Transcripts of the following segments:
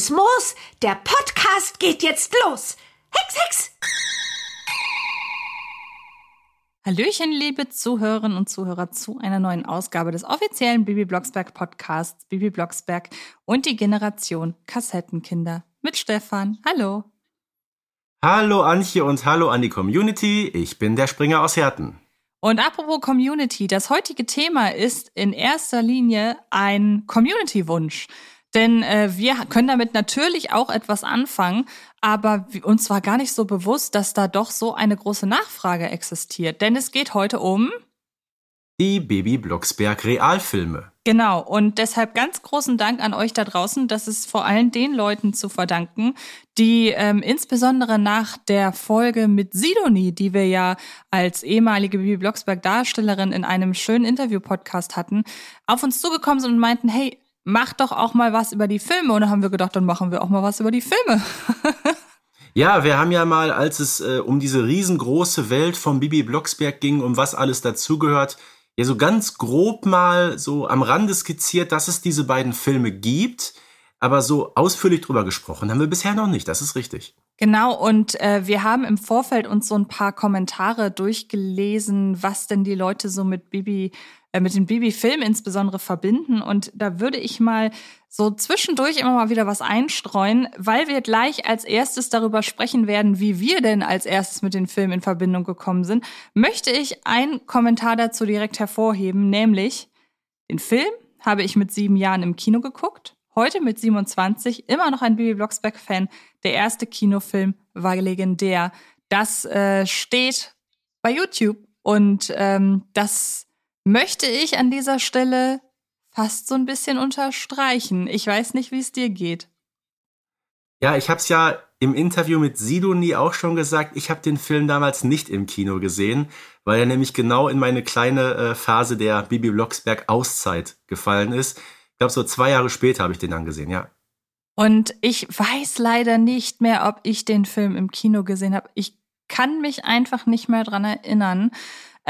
Grünes Moos. Der Podcast geht jetzt los. Hex, Hex! Hallöchen, liebe Zuhörerinnen und Zuhörer, zu einer neuen Ausgabe des offiziellen Bibi Blocksberg Podcasts Bibi Blocksberg und die Generation Kassettenkinder mit Stefan. Hallo. Hallo Antje und hallo an die Community. Ich bin der Springer aus Herten. Und apropos Community, das heutige Thema ist in erster Linie ein Community-Wunsch. Denn äh, wir können damit natürlich auch etwas anfangen, aber uns war gar nicht so bewusst, dass da doch so eine große Nachfrage existiert. Denn es geht heute um die Baby Blocksberg Realfilme. Genau, und deshalb ganz großen Dank an euch da draußen. Das ist vor allem den Leuten zu verdanken, die ähm, insbesondere nach der Folge mit Sidonie, die wir ja als ehemalige Bibi Blocksberg Darstellerin in einem schönen Interview-Podcast hatten, auf uns zugekommen sind und meinten, hey, mach doch auch mal was über die Filme. Und dann haben wir gedacht, dann machen wir auch mal was über die Filme. Ja, wir haben ja mal, als es äh, um diese riesengroße Welt von Bibi Blocksberg ging, um was alles dazugehört, ja so ganz grob mal so am Rande skizziert, dass es diese beiden Filme gibt. Aber so ausführlich drüber gesprochen haben wir bisher noch nicht, das ist richtig. Genau, und äh, wir haben im Vorfeld uns so ein paar Kommentare durchgelesen, was denn die Leute so mit Bibi mit dem Bibi-Film insbesondere verbinden. Und da würde ich mal so zwischendurch immer mal wieder was einstreuen, weil wir gleich als erstes darüber sprechen werden, wie wir denn als erstes mit den Filmen in Verbindung gekommen sind, möchte ich einen Kommentar dazu direkt hervorheben, nämlich den Film habe ich mit sieben Jahren im Kino geguckt. Heute mit 27 immer noch ein Bibi Blocksberg-Fan. Der erste Kinofilm war legendär. Das äh, steht bei YouTube und ähm, das möchte ich an dieser Stelle fast so ein bisschen unterstreichen. Ich weiß nicht, wie es dir geht. Ja, ich habe es ja im Interview mit Sidonie auch schon gesagt, ich habe den Film damals nicht im Kino gesehen, weil er nämlich genau in meine kleine äh, Phase der Bibi Blocksberg Auszeit gefallen ist. Ich glaube, so zwei Jahre später habe ich den dann gesehen, ja. Und ich weiß leider nicht mehr, ob ich den Film im Kino gesehen habe. Ich kann mich einfach nicht mehr dran erinnern.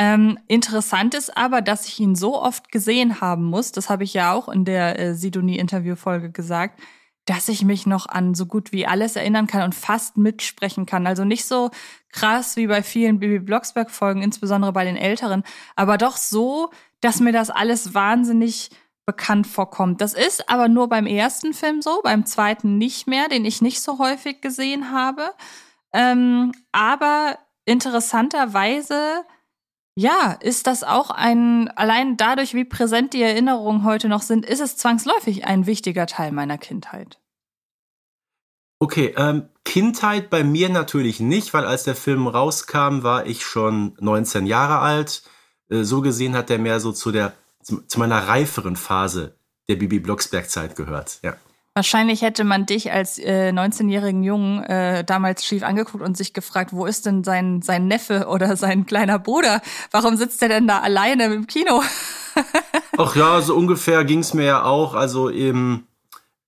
Ähm, interessant ist aber, dass ich ihn so oft gesehen haben muss, das habe ich ja auch in der äh, Sidonie-Interview-Folge gesagt, dass ich mich noch an so gut wie alles erinnern kann und fast mitsprechen kann. Also nicht so krass wie bei vielen Bibi Blocksberg-Folgen, insbesondere bei den älteren, aber doch so, dass mir das alles wahnsinnig bekannt vorkommt. Das ist aber nur beim ersten Film so, beim zweiten nicht mehr, den ich nicht so häufig gesehen habe. Ähm, aber interessanterweise ja, ist das auch ein, allein dadurch, wie präsent die Erinnerungen heute noch sind, ist es zwangsläufig ein wichtiger Teil meiner Kindheit. Okay, ähm, Kindheit bei mir natürlich nicht, weil als der Film rauskam, war ich schon 19 Jahre alt. Äh, so gesehen hat er mehr so zu der, zu, zu meiner reiferen Phase der Bibi Blocksberg-Zeit gehört, ja. Wahrscheinlich hätte man dich als äh, 19-jährigen Jungen äh, damals schief angeguckt und sich gefragt, wo ist denn sein, sein Neffe oder sein kleiner Bruder? Warum sitzt er denn da alleine im Kino? Ach ja, so ungefähr ging's mir ja auch. Also im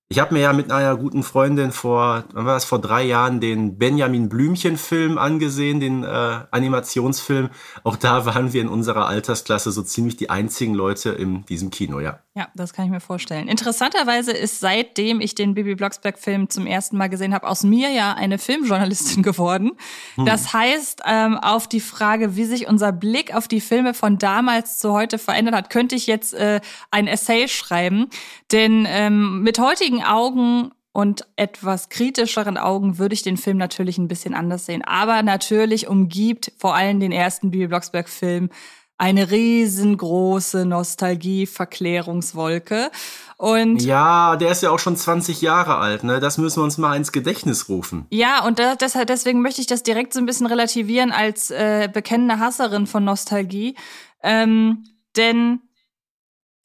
ich habe mir ja mit einer guten Freundin vor, wann war das, vor drei Jahren den Benjamin Blümchen-Film angesehen, den äh, Animationsfilm. Auch da waren wir in unserer Altersklasse so ziemlich die einzigen Leute in diesem Kino, ja. Ja, das kann ich mir vorstellen. Interessanterweise ist seitdem ich den Bibi Blocksberg-Film zum ersten Mal gesehen habe, aus mir ja eine Filmjournalistin geworden. Hm. Das heißt, ähm, auf die Frage, wie sich unser Blick auf die Filme von damals zu heute verändert hat, könnte ich jetzt äh, ein Essay schreiben. Denn ähm, mit heutigen Augen und etwas kritischeren Augen würde ich den Film natürlich ein bisschen anders sehen. Aber natürlich umgibt vor allem den ersten Bibi Blocksberg-Film eine riesengroße Nostalgie-Verklärungswolke. Und ja, der ist ja auch schon 20 Jahre alt, ne? Das müssen wir uns mal ins Gedächtnis rufen. Ja, und das, deshalb, deswegen möchte ich das direkt so ein bisschen relativieren als äh, bekennende Hasserin von Nostalgie. Ähm, denn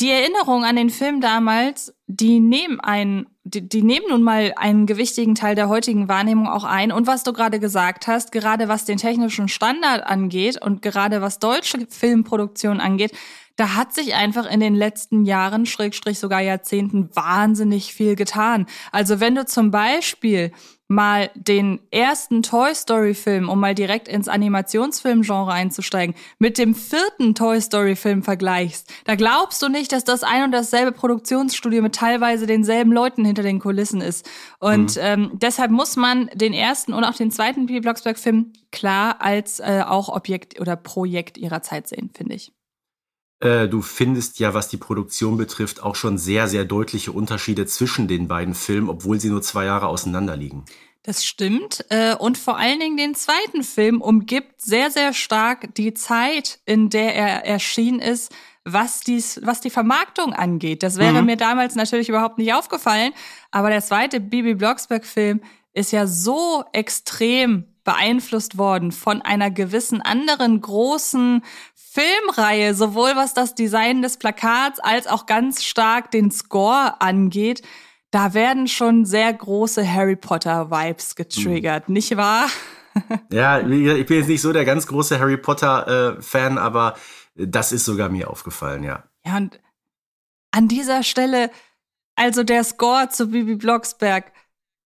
die Erinnerung an den Film damals, die nehmen einen, die, die nehmen nun mal einen gewichtigen Teil der heutigen Wahrnehmung auch ein. Und was du gerade gesagt hast, gerade was den technischen Standard angeht und gerade was deutsche Filmproduktion angeht, da hat sich einfach in den letzten Jahren, Schrägstrich sogar Jahrzehnten, wahnsinnig viel getan. Also wenn du zum Beispiel mal den ersten Toy Story Film, um mal direkt ins Animationsfilmgenre einzusteigen, mit dem vierten Toy Story Film vergleichst, da glaubst du nicht, dass das ein und dasselbe Produktionsstudio mit teilweise denselben Leuten hinter den Kulissen ist. Und mhm. ähm, deshalb muss man den ersten und auch den zweiten P. Blocksberg Film klar als äh, auch Objekt oder Projekt ihrer Zeit sehen, finde ich. Äh, du findest ja, was die Produktion betrifft, auch schon sehr, sehr deutliche Unterschiede zwischen den beiden Filmen, obwohl sie nur zwei Jahre auseinander liegen. Das stimmt. Äh, und vor allen Dingen den zweiten Film umgibt sehr, sehr stark die Zeit, in der er erschienen ist, was, dies, was die Vermarktung angeht. Das wäre mhm. mir damals natürlich überhaupt nicht aufgefallen. Aber der zweite Bibi Blocksberg-Film ist ja so extrem beeinflusst worden von einer gewissen anderen großen Filmreihe, sowohl was das Design des Plakats als auch ganz stark den Score angeht. Da werden schon sehr große Harry Potter Vibes getriggert, mhm. nicht wahr? ja, ich bin jetzt nicht so der ganz große Harry Potter äh, Fan, aber das ist sogar mir aufgefallen, ja. Ja, und an dieser Stelle, also der Score zu Bibi Blocksberg,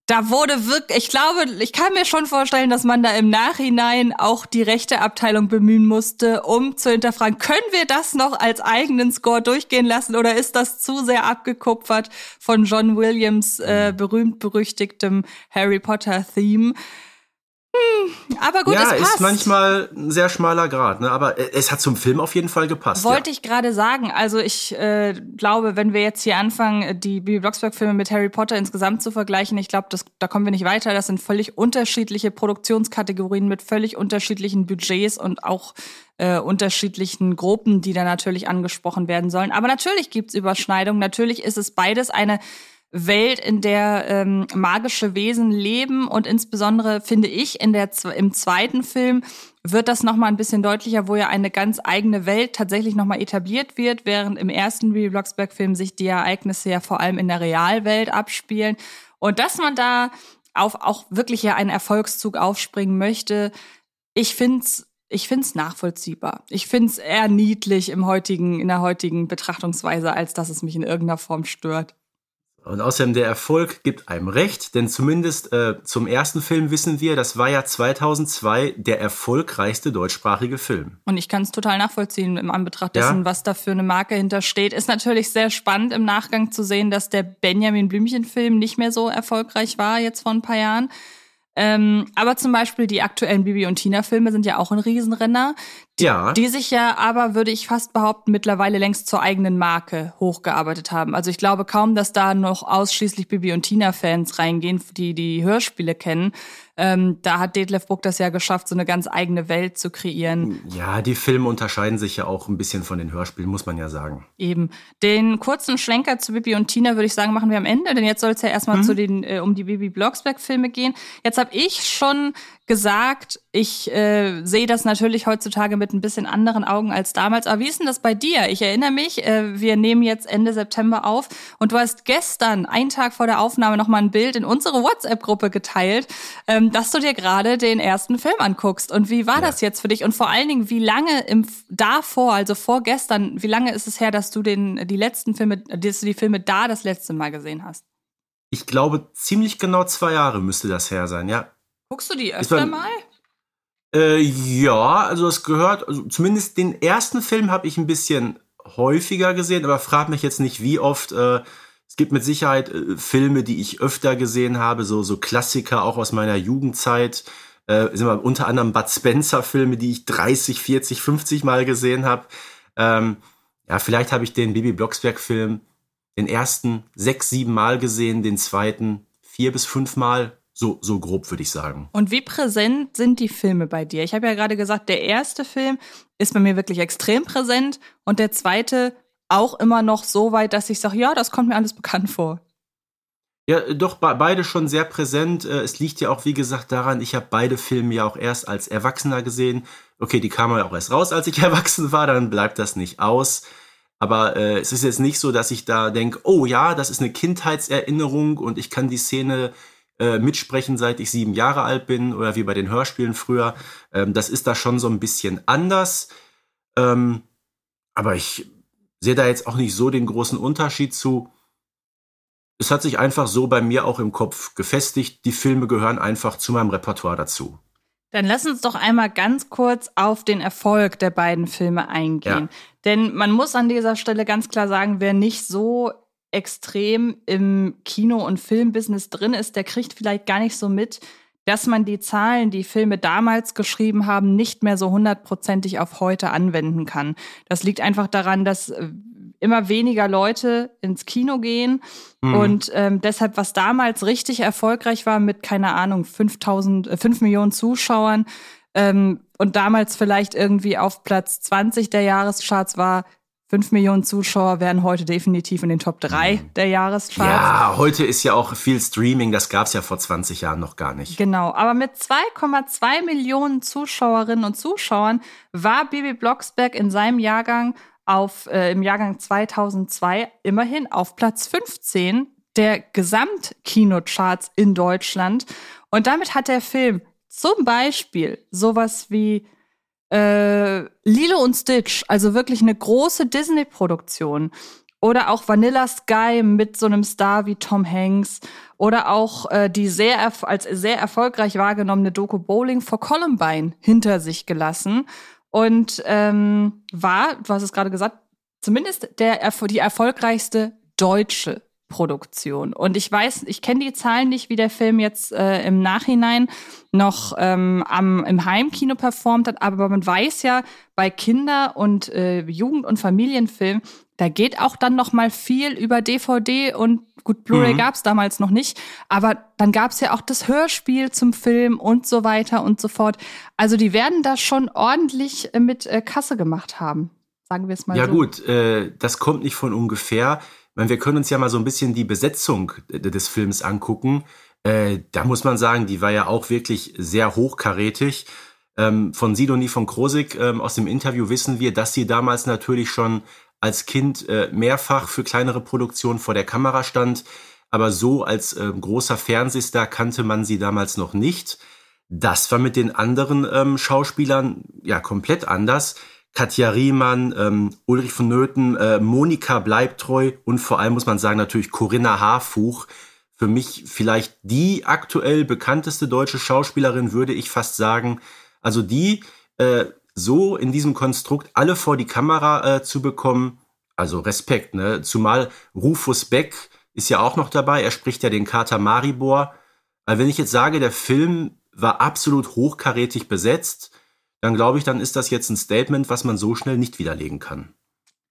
da wurde wirklich, ich glaube, ich kann mir schon vorstellen, dass man da im Nachhinein auch die rechte Abteilung bemühen musste, um zu hinterfragen, können wir das noch als eigenen Score durchgehen lassen oder ist das zu sehr abgekupfert von John Williams äh, berühmt berüchtigtem Harry Potter Theme? Hm, aber gut, ja, es passt. ist manchmal ein sehr schmaler Grad, ne? aber es hat zum Film auf jeden Fall gepasst. Wollte ja. ich gerade sagen. Also ich äh, glaube, wenn wir jetzt hier anfangen, die Bibi Blocksberg-Filme mit Harry Potter insgesamt zu vergleichen, ich glaube, da kommen wir nicht weiter. Das sind völlig unterschiedliche Produktionskategorien mit völlig unterschiedlichen Budgets und auch äh, unterschiedlichen Gruppen, die da natürlich angesprochen werden sollen. Aber natürlich gibt's Überschneidungen. Natürlich ist es beides eine Welt, in der ähm, magische Wesen leben und insbesondere finde ich in der im zweiten Film wird das noch mal ein bisschen deutlicher, wo ja eine ganz eigene Welt tatsächlich noch mal etabliert wird, während im ersten Bibi Blocksberg Film sich die Ereignisse ja vor allem in der Realwelt abspielen und dass man da auf auch wirklich ja einen Erfolgszug aufspringen möchte. Ich find's ich find's nachvollziehbar. Ich find's eher niedlich im heutigen, in der heutigen Betrachtungsweise, als dass es mich in irgendeiner Form stört. Und außerdem der Erfolg gibt einem recht, denn zumindest äh, zum ersten Film wissen wir, das war ja 2002 der erfolgreichste deutschsprachige Film. Und ich kann es total nachvollziehen im Anbetracht dessen, ja. was da für eine Marke hintersteht. Ist natürlich sehr spannend im Nachgang zu sehen, dass der Benjamin Blümchen-Film nicht mehr so erfolgreich war jetzt vor ein paar Jahren. Ähm, aber zum Beispiel die aktuellen Bibi und Tina Filme sind ja auch ein Riesenrenner. Die, ja. die sich ja aber, würde ich fast behaupten, mittlerweile längst zur eigenen Marke hochgearbeitet haben. Also ich glaube kaum, dass da noch ausschließlich Bibi und Tina Fans reingehen, die die Hörspiele kennen. Ähm, da hat Detlef Buck das ja geschafft, so eine ganz eigene Welt zu kreieren. Ja, die Filme unterscheiden sich ja auch ein bisschen von den Hörspielen, muss man ja sagen. Eben. Den kurzen Schlenker zu Bibi und Tina würde ich sagen, machen wir am Ende, denn jetzt soll es ja erstmal mhm. zu den äh, um die Bibi Blocksberg Filme gehen. Jetzt habe ich schon gesagt, ich äh, sehe das natürlich heutzutage mit ein bisschen anderen Augen als damals. Aber wie ist denn das bei dir? Ich erinnere mich, äh, wir nehmen jetzt Ende September auf und du hast gestern, einen Tag vor der Aufnahme, noch mal ein Bild in unsere WhatsApp-Gruppe geteilt, ähm, dass du dir gerade den ersten Film anguckst. Und wie war ja. das jetzt für dich? Und vor allen Dingen, wie lange im davor, also vorgestern, wie lange ist es her, dass du den die letzten Filme, dass du die Filme da das letzte Mal gesehen hast? Ich glaube, ziemlich genau zwei Jahre müsste das her sein, ja. Guckst du die öfter mal? Äh, ja, also es gehört, also zumindest den ersten Film habe ich ein bisschen häufiger gesehen, aber frag mich jetzt nicht, wie oft. Äh, es gibt mit Sicherheit äh, Filme, die ich öfter gesehen habe, so, so Klassiker auch aus meiner Jugendzeit. Äh, sind wir unter anderem Bud Spencer Filme, die ich 30, 40, 50 Mal gesehen habe. Ähm, ja, vielleicht habe ich den Bibi Blocksberg Film den ersten sechs, sieben Mal gesehen, den zweiten vier bis fünf Mal. So, so grob würde ich sagen. Und wie präsent sind die Filme bei dir? Ich habe ja gerade gesagt, der erste Film ist bei mir wirklich extrem präsent und der zweite auch immer noch so weit, dass ich sage, ja, das kommt mir alles bekannt vor. Ja, doch, beide schon sehr präsent. Äh, es liegt ja auch, wie gesagt, daran, ich habe beide Filme ja auch erst als Erwachsener gesehen. Okay, die kamen ja auch erst raus, als ich erwachsen war, dann bleibt das nicht aus. Aber äh, es ist jetzt nicht so, dass ich da denke, oh ja, das ist eine Kindheitserinnerung und ich kann die Szene äh, mitsprechen, seit ich sieben Jahre alt bin oder wie bei den Hörspielen früher. Ähm, das ist da schon so ein bisschen anders. Ähm, aber ich sehe da jetzt auch nicht so den großen Unterschied zu. Es hat sich einfach so bei mir auch im Kopf gefestigt. Die Filme gehören einfach zu meinem Repertoire dazu. Dann lass uns doch einmal ganz kurz auf den Erfolg der beiden Filme eingehen. Ja. Denn man muss an dieser Stelle ganz klar sagen, wer nicht so extrem im Kino- und Filmbusiness drin ist, der kriegt vielleicht gar nicht so mit, dass man die Zahlen, die Filme damals geschrieben haben, nicht mehr so hundertprozentig auf heute anwenden kann. Das liegt einfach daran, dass äh, immer weniger Leute ins Kino gehen mhm. und ähm, deshalb, was damals richtig erfolgreich war mit, keine Ahnung, 5000, äh, 5 Millionen Zuschauern ähm, und damals vielleicht irgendwie auf Platz 20 der Jahrescharts war, 5 Millionen Zuschauer wären heute definitiv in den Top 3 mhm. der Jahrescharts. Ja, heute ist ja auch viel Streaming, das gab es ja vor 20 Jahren noch gar nicht. Genau, aber mit 2,2 Millionen Zuschauerinnen und Zuschauern war Bibi Blocksberg in seinem Jahrgang auf, äh, im Jahrgang 2002 immerhin auf Platz 15 der Gesamtkinocharts in Deutschland. Und damit hat der Film zum Beispiel sowas wie äh, Lilo und Stitch, also wirklich eine große Disney-Produktion. Oder auch Vanilla Sky mit so einem Star wie Tom Hanks. Oder auch äh, die sehr als sehr erfolgreich wahrgenommene Doku Bowling for Columbine hinter sich gelassen. Und ähm, war, du hast es gerade gesagt, zumindest der, die erfolgreichste deutsche Produktion. Und ich weiß, ich kenne die Zahlen nicht, wie der Film jetzt äh, im Nachhinein noch ähm, am, im Heimkino performt hat, aber man weiß ja, bei Kinder- und äh, Jugend- und Familienfilmen, da geht auch dann noch mal viel über DVD und gut, Blu-ray mhm. gab es damals noch nicht, aber dann gab es ja auch das Hörspiel zum Film und so weiter und so fort. Also die werden da schon ordentlich äh, mit äh, Kasse gemacht haben, sagen wir es mal ja, so. Ja gut, äh, das kommt nicht von ungefähr meine, wir können uns ja mal so ein bisschen die Besetzung des Films angucken. Äh, da muss man sagen, die war ja auch wirklich sehr hochkarätig. Ähm, von Sidonie von Krosig ähm, aus dem Interview wissen wir, dass sie damals natürlich schon als Kind äh, mehrfach für kleinere Produktionen vor der Kamera stand. Aber so als äh, großer Fernsehstar kannte man sie damals noch nicht. Das war mit den anderen ähm, Schauspielern ja komplett anders. Katja Riemann, ähm, Ulrich von Nöthen, äh, Monika Bleibtreu und vor allem muss man sagen natürlich Corinna Harfuch. Für mich vielleicht die aktuell bekannteste deutsche Schauspielerin, würde ich fast sagen. Also die äh, so in diesem Konstrukt alle vor die Kamera äh, zu bekommen, also Respekt, ne? Zumal Rufus Beck ist ja auch noch dabei, er spricht ja den Kater Maribor. Weil wenn ich jetzt sage, der Film war absolut hochkarätig besetzt, dann glaube ich, dann ist das jetzt ein Statement, was man so schnell nicht widerlegen kann.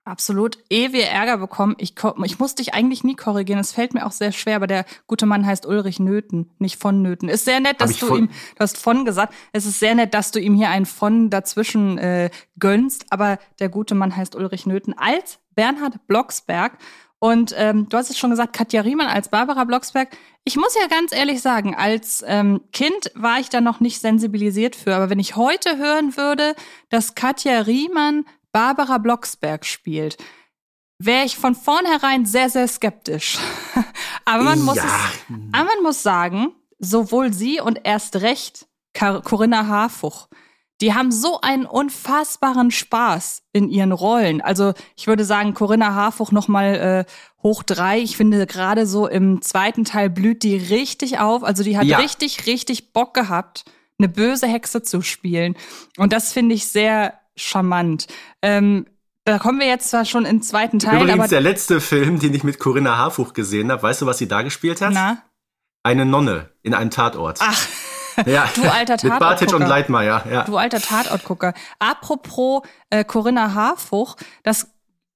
Absolut. Ehe wir Ärger bekommen, ich, ich muss dich eigentlich nie korrigieren. Es fällt mir auch sehr schwer, aber der gute Mann heißt Ulrich Nöten, nicht von Nöten. Ist sehr nett, dass du ihm, du hast von gesagt, es ist sehr nett, dass du ihm hier ein von dazwischen äh, gönnst, aber der gute Mann heißt Ulrich Nöten als Bernhard Blocksberg. Und ähm, du hast es schon gesagt, Katja Riemann als Barbara Blocksberg. Ich muss ja ganz ehrlich sagen, als ähm, Kind war ich da noch nicht sensibilisiert für. Aber wenn ich heute hören würde, dass Katja Riemann Barbara Blocksberg spielt, wäre ich von vornherein sehr, sehr skeptisch. aber, man muss ja. es, aber man muss sagen, sowohl sie und erst recht Corinna Harfuch die haben so einen unfassbaren Spaß in ihren Rollen. Also ich würde sagen, Corinna Harfuch noch mal äh, hoch drei. Ich finde gerade so im zweiten Teil blüht die richtig auf. Also die hat ja. richtig, richtig Bock gehabt, eine böse Hexe zu spielen. Und das finde ich sehr charmant. Ähm, da kommen wir jetzt zwar schon im zweiten Teil, Übrigens aber der letzte Film, den ich mit Corinna Harfuch gesehen habe, weißt du, was sie da gespielt hat? Na? Eine Nonne in einem Tatort. Ach. Ja, du alter Tatort. Mit Bartic und Leitmeier, ja. Du alter Tatortgucker. Apropos äh, Corinna Harfuch, das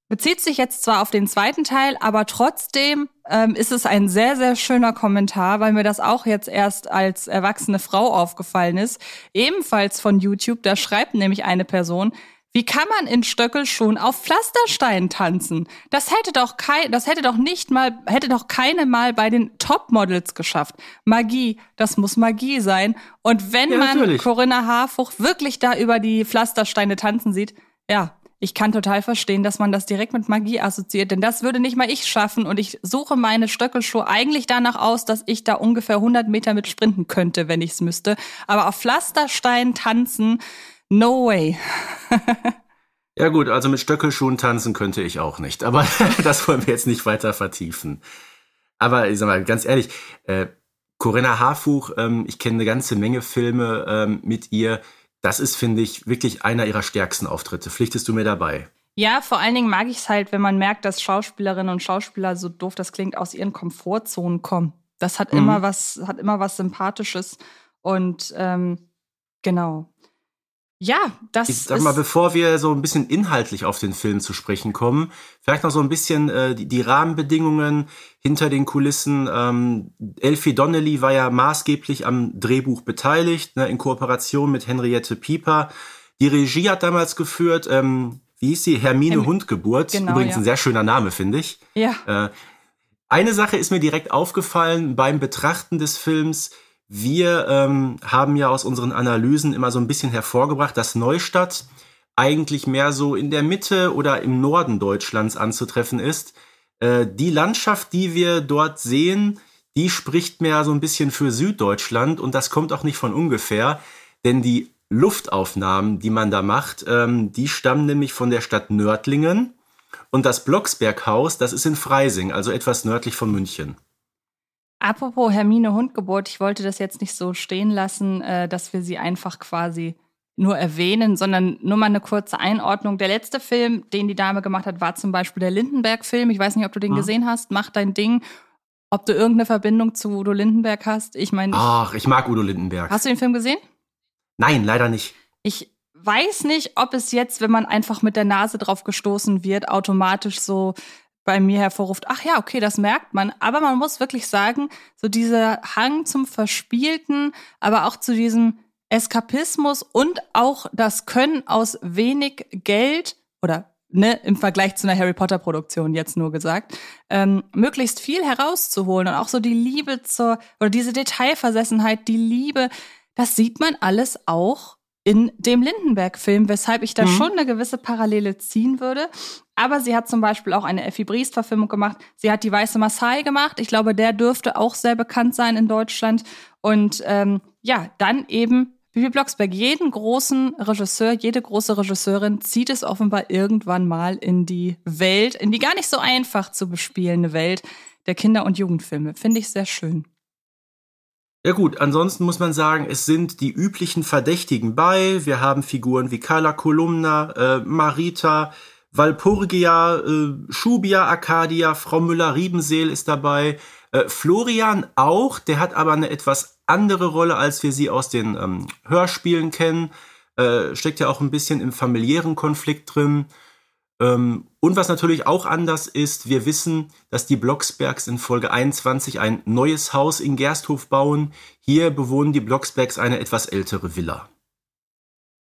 bezieht sich jetzt zwar auf den zweiten Teil, aber trotzdem ähm, ist es ein sehr, sehr schöner Kommentar, weil mir das auch jetzt erst als erwachsene Frau aufgefallen ist. Ebenfalls von YouTube, da schreibt nämlich eine Person, wie kann man in Stöckelschuhen auf Pflastersteinen tanzen? Das hätte doch kein, das hätte doch nicht mal, hätte doch keine mal bei den Topmodels geschafft. Magie, das muss Magie sein. Und wenn ja, man natürlich. Corinna Harfuch wirklich da über die Pflastersteine tanzen sieht, ja, ich kann total verstehen, dass man das direkt mit Magie assoziiert, denn das würde nicht mal ich schaffen und ich suche meine Stöckelschuhe eigentlich danach aus, dass ich da ungefähr 100 Meter mit sprinten könnte, wenn ich es müsste. Aber auf Pflastersteinen tanzen, No way. Ja gut, also mit Stöckelschuhen tanzen könnte ich auch nicht, aber das wollen wir jetzt nicht weiter vertiefen. Aber ich sag mal, ganz ehrlich, äh, Corinna Harfuch, ähm, ich kenne eine ganze Menge Filme ähm, mit ihr. Das ist, finde ich, wirklich einer ihrer stärksten Auftritte. Pflichtest du mir dabei? Ja, vor allen Dingen mag ich es halt, wenn man merkt, dass Schauspielerinnen und Schauspieler, so doof das klingt, aus ihren Komfortzonen kommen. Das hat mhm. immer was, hat immer was Sympathisches. Und ähm, genau. Ja, das ich sag mal, bevor wir so ein bisschen inhaltlich auf den Film zu sprechen kommen, vielleicht noch so ein bisschen äh, die, die, Rahmenbedingungen hinter den Kulissen. Ähm, Elfie Donnelly war ja maßgeblich am Drehbuch beteiligt, ne, in Kooperation mit Henriette Pieper. Die Regie hat damals geführt, ähm, wie hieß sie? Hermine Herm Hundgeburt. Genau, Übrigens ja. ein sehr schöner Name, finde ich. Ja. Äh, eine Sache ist mir direkt aufgefallen beim Betrachten des Films wir ähm, haben ja aus unseren Analysen immer so ein bisschen hervorgebracht, dass Neustadt eigentlich mehr so in der Mitte oder im Norden Deutschlands anzutreffen ist. Äh, die Landschaft, die wir dort sehen, die spricht mehr so ein bisschen für Süddeutschland und das kommt auch nicht von ungefähr, denn die Luftaufnahmen, die man da macht, ähm, die stammen nämlich von der Stadt Nördlingen und das Blocksberghaus, das ist in Freising, also etwas nördlich von München. Apropos Hermine Hundgeburt, ich wollte das jetzt nicht so stehen lassen, äh, dass wir sie einfach quasi nur erwähnen, sondern nur mal eine kurze Einordnung. Der letzte Film, den die Dame gemacht hat, war zum Beispiel der Lindenberg-Film. Ich weiß nicht, ob du den mhm. gesehen hast. Mach dein Ding. Ob du irgendeine Verbindung zu Udo Lindenberg hast? Ich meine. Ach, ich mag Udo Lindenberg. Hast du den Film gesehen? Nein, leider nicht. Ich weiß nicht, ob es jetzt, wenn man einfach mit der Nase drauf gestoßen wird, automatisch so bei mir hervorruft, ach ja, okay, das merkt man. Aber man muss wirklich sagen, so dieser Hang zum Verspielten, aber auch zu diesem Eskapismus und auch das Können aus wenig Geld oder ne, im Vergleich zu einer Harry Potter Produktion jetzt nur gesagt, ähm, möglichst viel herauszuholen und auch so die Liebe zur oder diese Detailversessenheit, die Liebe, das sieht man alles auch in dem Lindenberg-Film, weshalb ich da mhm. schon eine gewisse Parallele ziehen würde. Aber sie hat zum Beispiel auch eine Effi Briest-Verfilmung gemacht. Sie hat die Weiße Maasai gemacht. Ich glaube, der dürfte auch sehr bekannt sein in Deutschland. Und ähm, ja, dann eben Bibi Blocksberg. Jeden großen Regisseur, jede große Regisseurin zieht es offenbar irgendwann mal in die Welt, in die gar nicht so einfach zu bespielende Welt der Kinder- und Jugendfilme. Finde ich sehr schön. Ja gut, ansonsten muss man sagen, es sind die üblichen Verdächtigen bei. Wir haben Figuren wie Carla Kolumna, äh, Marita, Walpurgia, äh, Schubia, Arcadia, Frau Müller-Riebenseel ist dabei. Äh, Florian auch, der hat aber eine etwas andere Rolle, als wir sie aus den ähm, Hörspielen kennen. Äh, steckt ja auch ein bisschen im familiären Konflikt drin. Ähm, und was natürlich auch anders ist, wir wissen, dass die Blocksbergs in Folge 21 ein neues Haus in Gersthof bauen. Hier bewohnen die Blocksbergs eine etwas ältere Villa.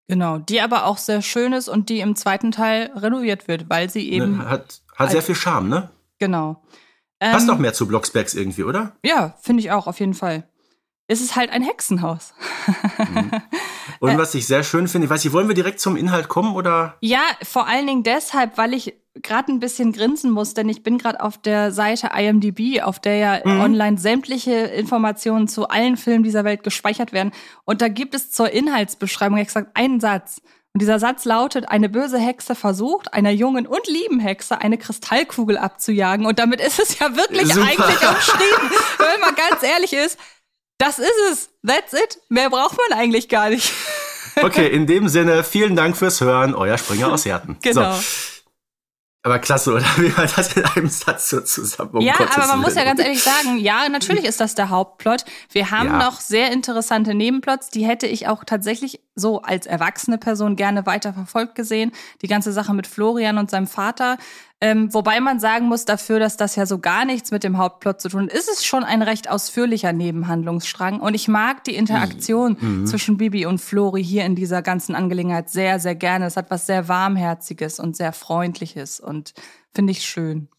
Genau, die aber auch sehr schön ist und die im zweiten Teil renoviert wird, weil sie eben. Ne, hat, hat sehr viel Charme, ne? Genau. Passt ähm, noch mehr zu Blocksbergs irgendwie, oder? Ja, finde ich auch, auf jeden Fall ist es halt ein Hexenhaus. Mhm. Und was ich sehr schön finde, ich weiß nicht, wollen wir direkt zum Inhalt kommen oder? Ja, vor allen Dingen deshalb, weil ich gerade ein bisschen grinsen muss, denn ich bin gerade auf der Seite IMDb, auf der ja mhm. online sämtliche Informationen zu allen Filmen dieser Welt gespeichert werden. Und da gibt es zur Inhaltsbeschreibung exakt einen Satz. Und dieser Satz lautet, eine böse Hexe versucht, einer jungen und lieben Hexe eine Kristallkugel abzujagen. Und damit ist es ja wirklich Super. eigentlich umschrieben. Wenn man ganz ehrlich ist, das ist es. That's it. Mehr braucht man eigentlich gar nicht. okay, in dem Sinne, vielen Dank fürs Hören. Euer Springer aus Herten. Genau. So. Aber klasse, oder? Wie man das in einem Satz so zusammen um Ja, Gottes aber man Willen. muss ja ganz ehrlich sagen, ja, natürlich ist das der Hauptplot. Wir haben ja. noch sehr interessante Nebenplots, die hätte ich auch tatsächlich so als erwachsene Person gerne weiter verfolgt gesehen. Die ganze Sache mit Florian und seinem Vater. Ähm, wobei man sagen muss, dafür, dass das ja so gar nichts mit dem Hauptplot zu tun hat, ist es schon ein recht ausführlicher Nebenhandlungsstrang. Und ich mag die Interaktion mhm. zwischen Bibi und Flori hier in dieser ganzen Angelegenheit sehr, sehr gerne. Es hat was sehr Warmherziges und sehr Freundliches und finde ich schön.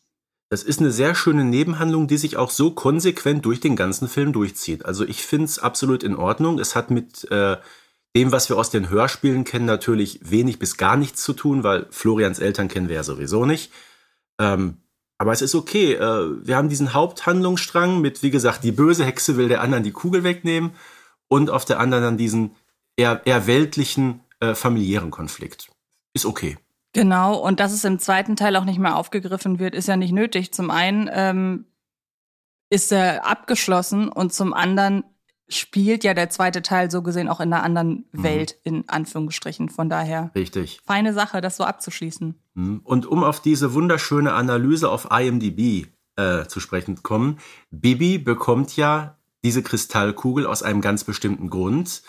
Das ist eine sehr schöne Nebenhandlung, die sich auch so konsequent durch den ganzen Film durchzieht. Also ich finde es absolut in Ordnung. Es hat mit äh, dem, was wir aus den Hörspielen kennen, natürlich wenig bis gar nichts zu tun, weil Florians Eltern kennen wir ja sowieso nicht. Ähm, aber es ist okay. Äh, wir haben diesen Haupthandlungsstrang mit, wie gesagt, die böse Hexe will der anderen die Kugel wegnehmen und auf der anderen dann diesen eher, eher weltlichen äh, familiären Konflikt. Ist okay. Genau, und dass es im zweiten Teil auch nicht mehr aufgegriffen wird, ist ja nicht nötig. Zum einen ähm, ist er abgeschlossen und zum anderen spielt ja der zweite Teil so gesehen auch in einer anderen mhm. Welt, in Anführungsstrichen. Von daher. Richtig. Feine Sache, das so abzuschließen. Mhm. Und um auf diese wunderschöne Analyse auf IMDb äh, zu sprechen zu kommen, Bibi bekommt ja diese Kristallkugel aus einem ganz bestimmten Grund.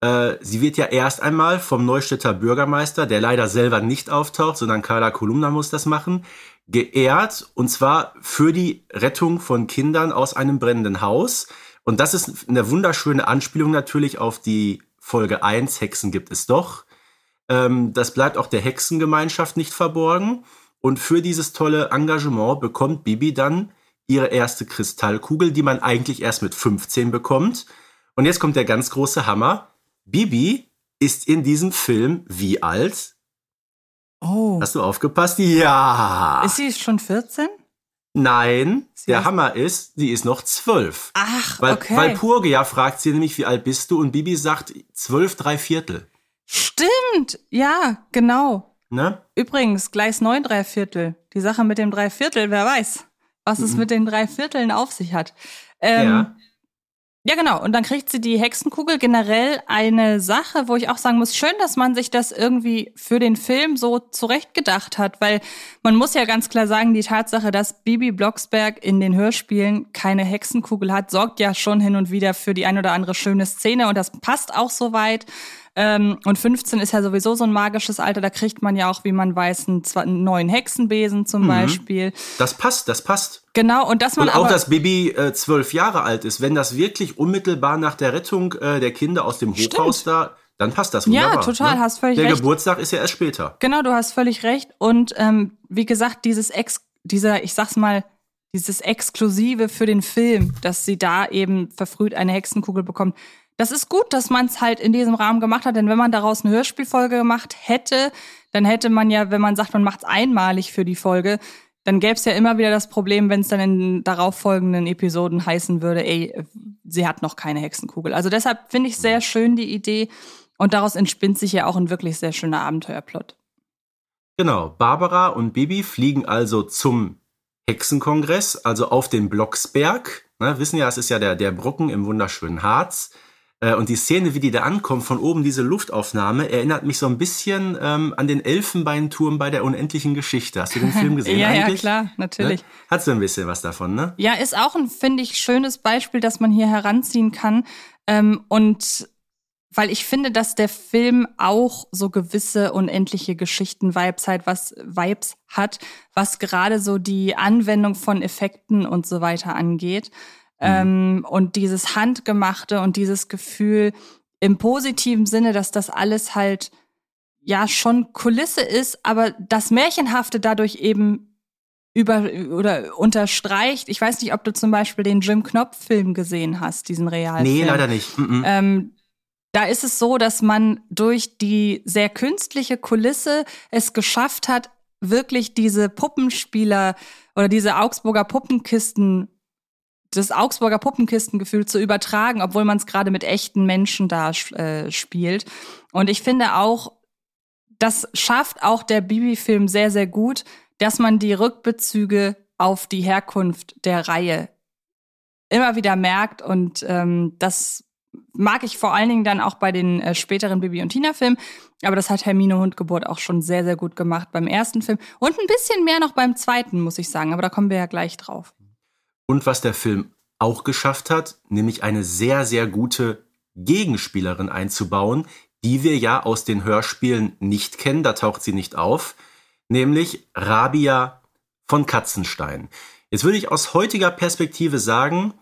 Äh, sie wird ja erst einmal vom Neustädter Bürgermeister, der leider selber nicht auftaucht, sondern Carla Kolumna muss das machen, geehrt und zwar für die Rettung von Kindern aus einem brennenden Haus. Und das ist eine wunderschöne Anspielung natürlich auf die Folge 1, Hexen gibt es doch. Ähm, das bleibt auch der Hexengemeinschaft nicht verborgen. Und für dieses tolle Engagement bekommt Bibi dann ihre erste Kristallkugel, die man eigentlich erst mit 15 bekommt. Und jetzt kommt der ganz große Hammer. Bibi ist in diesem Film wie alt? Oh. Hast du aufgepasst? Ja. Ist sie schon 14? Nein, sie der Hammer ist, sie ist noch zwölf. Ach, weil, okay. Weil Purgia fragt sie nämlich, wie alt bist du? Und Bibi sagt zwölf, drei Viertel. Stimmt, ja, genau. Ne? Übrigens, Gleis 9 drei Viertel. Die Sache mit dem Dreiviertel, wer weiß, was es mhm. mit den drei Vierteln auf sich hat. Ähm, ja. Ja, genau. Und dann kriegt sie die Hexenkugel. Generell eine Sache, wo ich auch sagen muss, schön, dass man sich das irgendwie für den Film so zurechtgedacht hat, weil man muss ja ganz klar sagen, die Tatsache, dass Bibi Blocksberg in den Hörspielen keine Hexenkugel hat, sorgt ja schon hin und wieder für die ein oder andere schöne Szene und das passt auch soweit. Ähm, und 15 ist ja sowieso so ein magisches Alter, da kriegt man ja auch, wie man weiß, einen, einen neuen Hexenbesen zum mhm. Beispiel. Das passt, das passt. Genau, und dass man. Und auch, dass Bibi äh, zwölf Jahre alt ist, wenn das wirklich unmittelbar nach der Rettung äh, der Kinder aus dem Hochhaus Stimmt. da dann passt das wunderbar. Ja, total, ne? hast völlig der recht. Der Geburtstag ist ja erst später. Genau, du hast völlig recht. Und ähm, wie gesagt, dieses Ex, dieser, ich sag's mal, dieses Exklusive für den Film, dass sie da eben verfrüht eine Hexenkugel bekommt, das ist gut, dass man es halt in diesem Rahmen gemacht hat, denn wenn man daraus eine Hörspielfolge gemacht hätte, dann hätte man ja, wenn man sagt, man macht es einmalig für die Folge, dann gäbe es ja immer wieder das Problem, wenn es dann in darauffolgenden Episoden heißen würde, ey, sie hat noch keine Hexenkugel. Also deshalb finde ich sehr schön die Idee und daraus entspinnt sich ja auch ein wirklich sehr schöner Abenteuerplot. Genau, Barbara und Bibi fliegen also zum Hexenkongress, also auf den Blocksberg. Ne, wissen ja, es ist ja der, der Brocken im wunderschönen Harz. Äh, und die Szene, wie die da ankommt, von oben diese Luftaufnahme, erinnert mich so ein bisschen ähm, an den Elfenbeinturm bei der unendlichen Geschichte. Hast du den Film gesehen ja, eigentlich? Ja, klar, natürlich. Ne? Hat so ein bisschen was davon, ne? Ja, ist auch ein, finde ich, schönes Beispiel, das man hier heranziehen kann. Ähm, und weil ich finde, dass der Film auch so gewisse unendliche Geschichten-Vibes hat, was Vibes hat, was gerade so die Anwendung von Effekten und so weiter angeht. Mhm. Ähm, und dieses Handgemachte und dieses Gefühl im positiven Sinne, dass das alles halt ja schon Kulisse ist, aber das Märchenhafte dadurch eben über oder unterstreicht. Ich weiß nicht, ob du zum Beispiel den Jim Knopf-Film gesehen hast, diesen Realfilm. Nee, leider nicht. -mm. Ähm, da ist es so, dass man durch die sehr künstliche Kulisse es geschafft hat, wirklich diese Puppenspieler oder diese Augsburger Puppenkisten das Augsburger Puppenkistengefühl zu übertragen, obwohl man es gerade mit echten Menschen da äh, spielt. Und ich finde auch, das schafft auch der Bibi-Film sehr, sehr gut, dass man die Rückbezüge auf die Herkunft der Reihe immer wieder merkt. Und ähm, das mag ich vor allen Dingen dann auch bei den äh, späteren Bibi und Tina-Filmen. Aber das hat Hermine Hundgeburt auch schon sehr, sehr gut gemacht beim ersten Film. Und ein bisschen mehr noch beim zweiten, muss ich sagen. Aber da kommen wir ja gleich drauf. Und was der Film auch geschafft hat, nämlich eine sehr, sehr gute Gegenspielerin einzubauen, die wir ja aus den Hörspielen nicht kennen, da taucht sie nicht auf, nämlich Rabia von Katzenstein. Jetzt würde ich aus heutiger Perspektive sagen,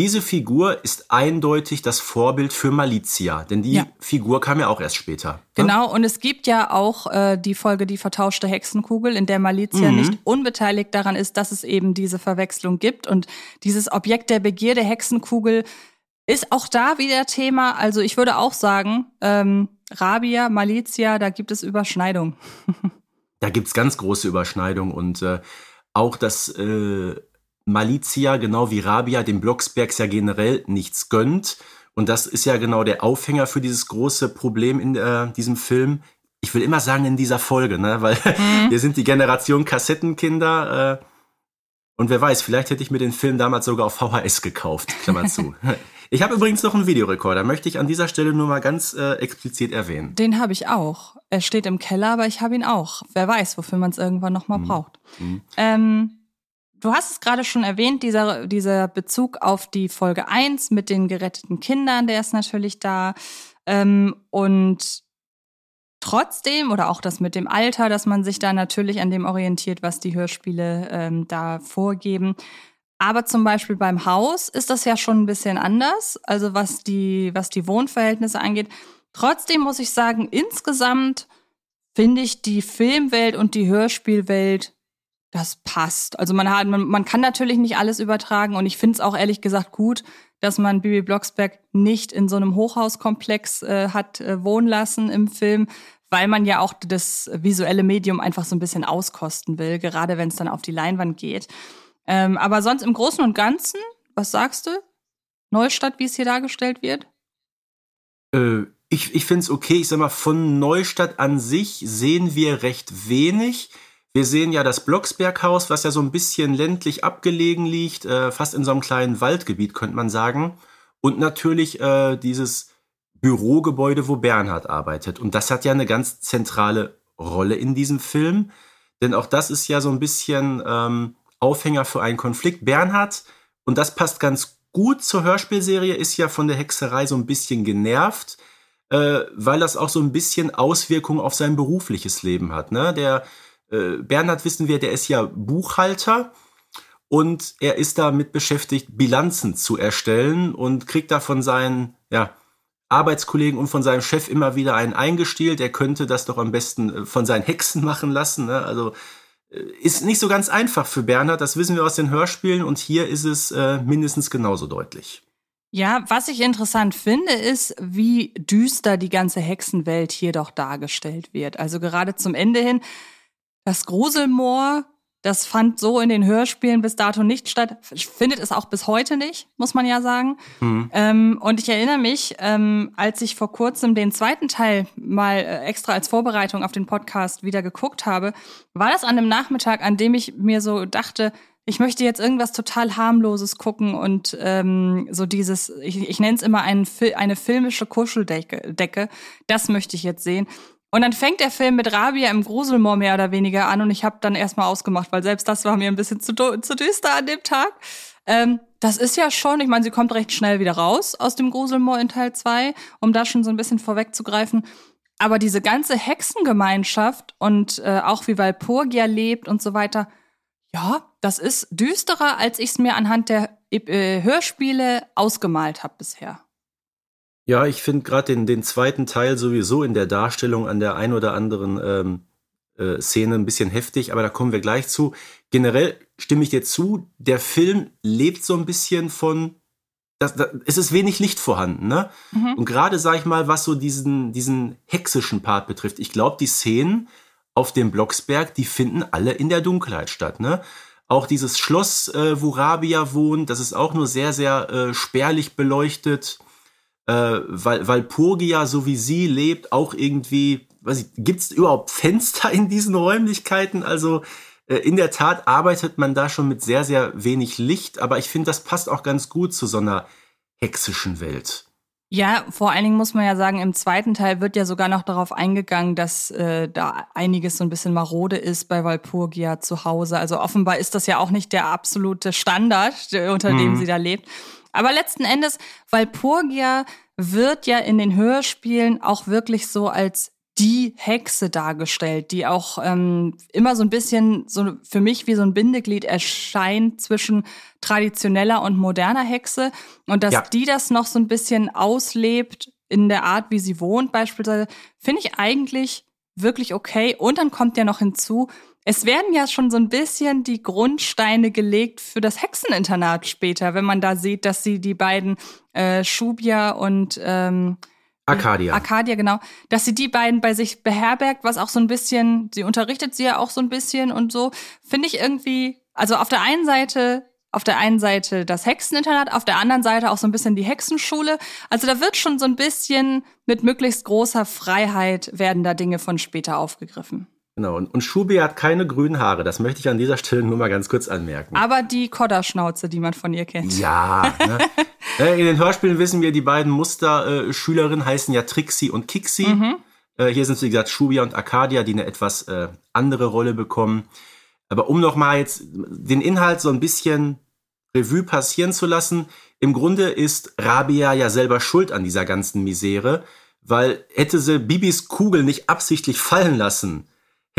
diese Figur ist eindeutig das Vorbild für Malizia, denn die ja. Figur kam ja auch erst später. Ne? Genau, und es gibt ja auch äh, die Folge Die vertauschte Hexenkugel, in der Malizia mhm. nicht unbeteiligt daran ist, dass es eben diese Verwechslung gibt. Und dieses Objekt der Begierde Hexenkugel ist auch da wieder Thema. Also ich würde auch sagen, ähm, Rabia, Malizia, da gibt es Überschneidungen. da gibt's ganz große Überschneidungen und äh, auch das äh, Malizia, genau wie Rabia, dem Blocksbergs ja generell nichts gönnt. Und das ist ja genau der Aufhänger für dieses große Problem in äh, diesem Film. ich will immer sagen in dieser Folge, ne? weil mhm. wir sind die Generation Kassettenkinder. Äh, und wer weiß, vielleicht hätte ich mir den Film damals sogar auf VHS gekauft. Klammer zu. Ich habe übrigens noch einen Videorekorder, möchte ich an dieser Stelle nur mal ganz äh, explizit erwähnen. Den habe ich auch. Er steht im Keller, aber ich habe ihn auch. Wer weiß, wofür man es irgendwann noch mal mhm. braucht. Mhm. Ähm, du hast es gerade schon erwähnt, dieser, dieser Bezug auf die Folge 1 mit den geretteten Kindern, der ist natürlich da. Ähm, und trotzdem, oder auch das mit dem Alter, dass man sich da natürlich an dem orientiert, was die Hörspiele ähm, da vorgeben. Aber zum Beispiel beim Haus ist das ja schon ein bisschen anders, also was die, was die Wohnverhältnisse angeht. Trotzdem muss ich sagen, insgesamt finde ich die Filmwelt und die Hörspielwelt, das passt. Also man hat, man, man kann natürlich nicht alles übertragen und ich finde es auch ehrlich gesagt gut, dass man Bibi Blocksberg nicht in so einem Hochhauskomplex äh, hat äh, wohnen lassen im Film, weil man ja auch das visuelle Medium einfach so ein bisschen auskosten will, gerade wenn es dann auf die Leinwand geht. Ähm, aber sonst im Großen und Ganzen, was sagst du? Neustadt, wie es hier dargestellt wird? Äh, ich ich finde es okay. Ich sag mal, von Neustadt an sich sehen wir recht wenig. Wir sehen ja das Blocksberghaus, was ja so ein bisschen ländlich abgelegen liegt, äh, fast in so einem kleinen Waldgebiet, könnte man sagen. Und natürlich äh, dieses Bürogebäude, wo Bernhard arbeitet. Und das hat ja eine ganz zentrale Rolle in diesem Film. Denn auch das ist ja so ein bisschen ähm, Aufhänger für einen Konflikt. Bernhard, und das passt ganz gut zur Hörspielserie, ist ja von der Hexerei so ein bisschen genervt, äh, weil das auch so ein bisschen Auswirkungen auf sein berufliches Leben hat. Ne? Der äh, Bernhard wissen wir, der ist ja Buchhalter und er ist damit beschäftigt, Bilanzen zu erstellen und kriegt da von seinen ja, Arbeitskollegen und von seinem Chef immer wieder einen eingestielt. Er könnte das doch am besten äh, von seinen Hexen machen lassen. Ne? Also äh, ist nicht so ganz einfach für Bernhard, das wissen wir aus den Hörspielen und hier ist es äh, mindestens genauso deutlich. Ja, was ich interessant finde, ist, wie düster die ganze Hexenwelt hier doch dargestellt wird. Also gerade zum Ende hin das Gruselmoor, das fand so in den Hörspielen bis dato nicht statt, findet es auch bis heute nicht, muss man ja sagen. Mhm. Ähm, und ich erinnere mich, ähm, als ich vor kurzem den zweiten Teil mal äh, extra als Vorbereitung auf den Podcast wieder geguckt habe, war das an einem Nachmittag, an dem ich mir so dachte, ich möchte jetzt irgendwas total harmloses gucken und ähm, so dieses, ich, ich nenne es immer ein, eine filmische Kuscheldecke, Decke, das möchte ich jetzt sehen. Und dann fängt der Film mit Rabia im Gruselmoor mehr oder weniger an und ich habe dann erstmal ausgemacht, weil selbst das war mir ein bisschen zu, zu düster an dem Tag. Ähm, das ist ja schon, ich meine, sie kommt recht schnell wieder raus aus dem Gruselmoor in Teil 2, um da schon so ein bisschen vorwegzugreifen. Aber diese ganze Hexengemeinschaft und äh, auch wie Walpurgia lebt und so weiter, ja, das ist düsterer, als ich es mir anhand der äh, Hörspiele ausgemalt habe bisher. Ja, ich finde gerade den, den zweiten Teil sowieso in der Darstellung an der ein oder anderen ähm, äh, Szene ein bisschen heftig, aber da kommen wir gleich zu. Generell stimme ich dir zu, der Film lebt so ein bisschen von, das, das, es ist wenig Licht vorhanden, ne? Mhm. Und gerade, sag ich mal, was so diesen, diesen hexischen Part betrifft, ich glaube, die Szenen auf dem Blocksberg, die finden alle in der Dunkelheit statt, ne? Auch dieses Schloss, äh, wo Rabia wohnt, das ist auch nur sehr, sehr äh, spärlich beleuchtet äh, weil, weil Purgia, so wie sie lebt, auch irgendwie, weiß ich, gibt es überhaupt Fenster in diesen Räumlichkeiten? Also äh, in der Tat arbeitet man da schon mit sehr, sehr wenig Licht, aber ich finde, das passt auch ganz gut zu so einer hexischen Welt. Ja, vor allen Dingen muss man ja sagen, im zweiten Teil wird ja sogar noch darauf eingegangen, dass äh, da einiges so ein bisschen marode ist bei Walpurgia zu Hause. Also offenbar ist das ja auch nicht der absolute Standard, unter dem mhm. sie da lebt. Aber letzten Endes, Walpurgia wird ja in den Hörspielen auch wirklich so als die Hexe dargestellt, die auch ähm, immer so ein bisschen so für mich wie so ein Bindeglied erscheint zwischen traditioneller und moderner Hexe und dass ja. die das noch so ein bisschen auslebt in der Art, wie sie wohnt beispielsweise, finde ich eigentlich wirklich okay. Und dann kommt ja noch hinzu, es werden ja schon so ein bisschen die Grundsteine gelegt für das Hexeninternat später, wenn man da sieht, dass sie die beiden äh, Schubia und ähm, Arcadia. Arcadia, genau. Dass sie die beiden bei sich beherbergt, was auch so ein bisschen, sie unterrichtet sie ja auch so ein bisschen und so, finde ich irgendwie, also auf der einen Seite Auf der einen Seite das Hexeninternat, auf der anderen Seite auch so ein bisschen die Hexenschule. Also da wird schon so ein bisschen mit möglichst großer Freiheit werden da Dinge von später aufgegriffen. Genau, und, und Schubi hat keine grünen Haare, das möchte ich an dieser Stelle nur mal ganz kurz anmerken. Aber die Kodderschnauze, die man von ihr kennt. Ja, ne? in den Hörspielen wissen wir, die beiden Musterschülerinnen heißen ja Trixie und Kixi. Mhm. Äh, hier sind es, wie gesagt, Shubia und Arcadia, die eine etwas äh, andere Rolle bekommen. Aber um nochmal jetzt den Inhalt so ein bisschen Revue passieren zu lassen, im Grunde ist Rabia ja selber schuld an dieser ganzen Misere, weil hätte sie Bibis Kugel nicht absichtlich fallen lassen,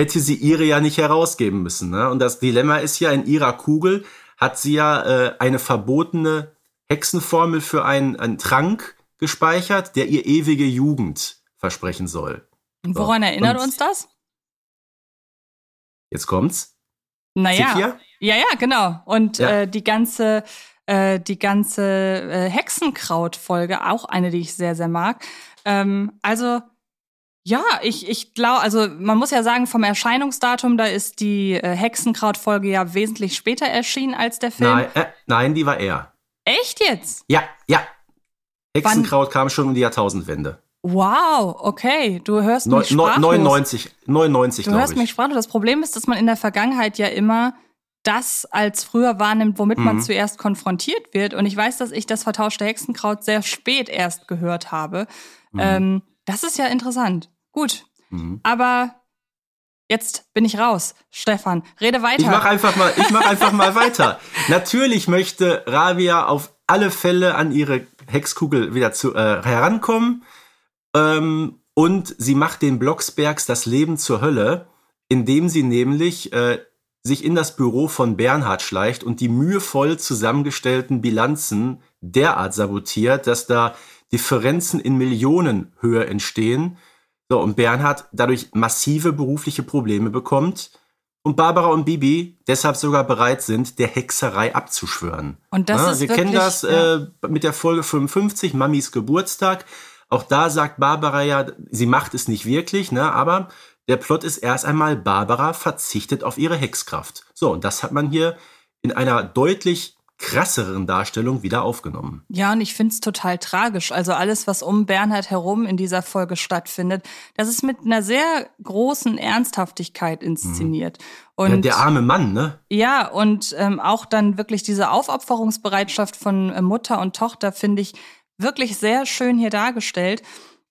hätte sie ihre ja nicht herausgeben müssen. Ne? Und das Dilemma ist ja, in ihrer Kugel hat sie ja äh, eine verbotene Hexenformel für einen, einen Trank gespeichert, der ihr ewige Jugend versprechen soll. Und woran so. erinnert Und uns das? Jetzt kommt's. Naja. Zifia? Ja, ja, genau. Und ja. Äh, die ganze, äh, die ganze äh, Hexenkraut-Folge, auch eine, die ich sehr, sehr mag. Ähm, also ja, ich, ich glaube, also man muss ja sagen, vom Erscheinungsdatum, da ist die äh, Hexenkraut-Folge ja wesentlich später erschienen als der Film. Nein, äh, nein, die war eher. Echt jetzt? Ja, ja. Hexenkraut Wann? kam schon um die Jahrtausendwende. Wow, okay. Du hörst mich sprachlos. 99, 99 Du hörst ich. mich sprachlos. Das Problem ist, dass man in der Vergangenheit ja immer das als früher wahrnimmt, womit mhm. man zuerst konfrontiert wird. Und ich weiß, dass ich das vertauschte Hexenkraut sehr spät erst gehört habe. Mhm. Ähm, das ist ja interessant. Gut. Mhm. Aber jetzt bin ich raus. Stefan, rede weiter. Ich mach einfach mal, ich mach einfach mal weiter. Natürlich möchte Rabia auf alle Fälle an ihre Hexkugel wieder zu, äh, herankommen. Ähm, und sie macht den Blocksbergs das Leben zur Hölle, indem sie nämlich äh, sich in das Büro von Bernhard schleicht und die mühevoll zusammengestellten Bilanzen derart sabotiert, dass da Differenzen in Millionenhöhe entstehen. So, und Bernhard dadurch massive berufliche Probleme bekommt und Barbara und Bibi deshalb sogar bereit sind, der Hexerei abzuschwören. Und das ja, ist Wir wirklich, kennen das äh, mit der Folge 55, Mamis Geburtstag. Auch da sagt Barbara ja, sie macht es nicht wirklich, ne, aber der Plot ist erst einmal, Barbara verzichtet auf ihre Hexkraft. So, und das hat man hier in einer deutlich krasseren Darstellung wieder aufgenommen. Ja, und ich finde es total tragisch. Also alles, was um Bernhard herum in dieser Folge stattfindet, das ist mit einer sehr großen Ernsthaftigkeit inszeniert. Mhm. Und ja, der arme Mann, ne? Ja, und ähm, auch dann wirklich diese Aufopferungsbereitschaft von äh, Mutter und Tochter finde ich wirklich sehr schön hier dargestellt.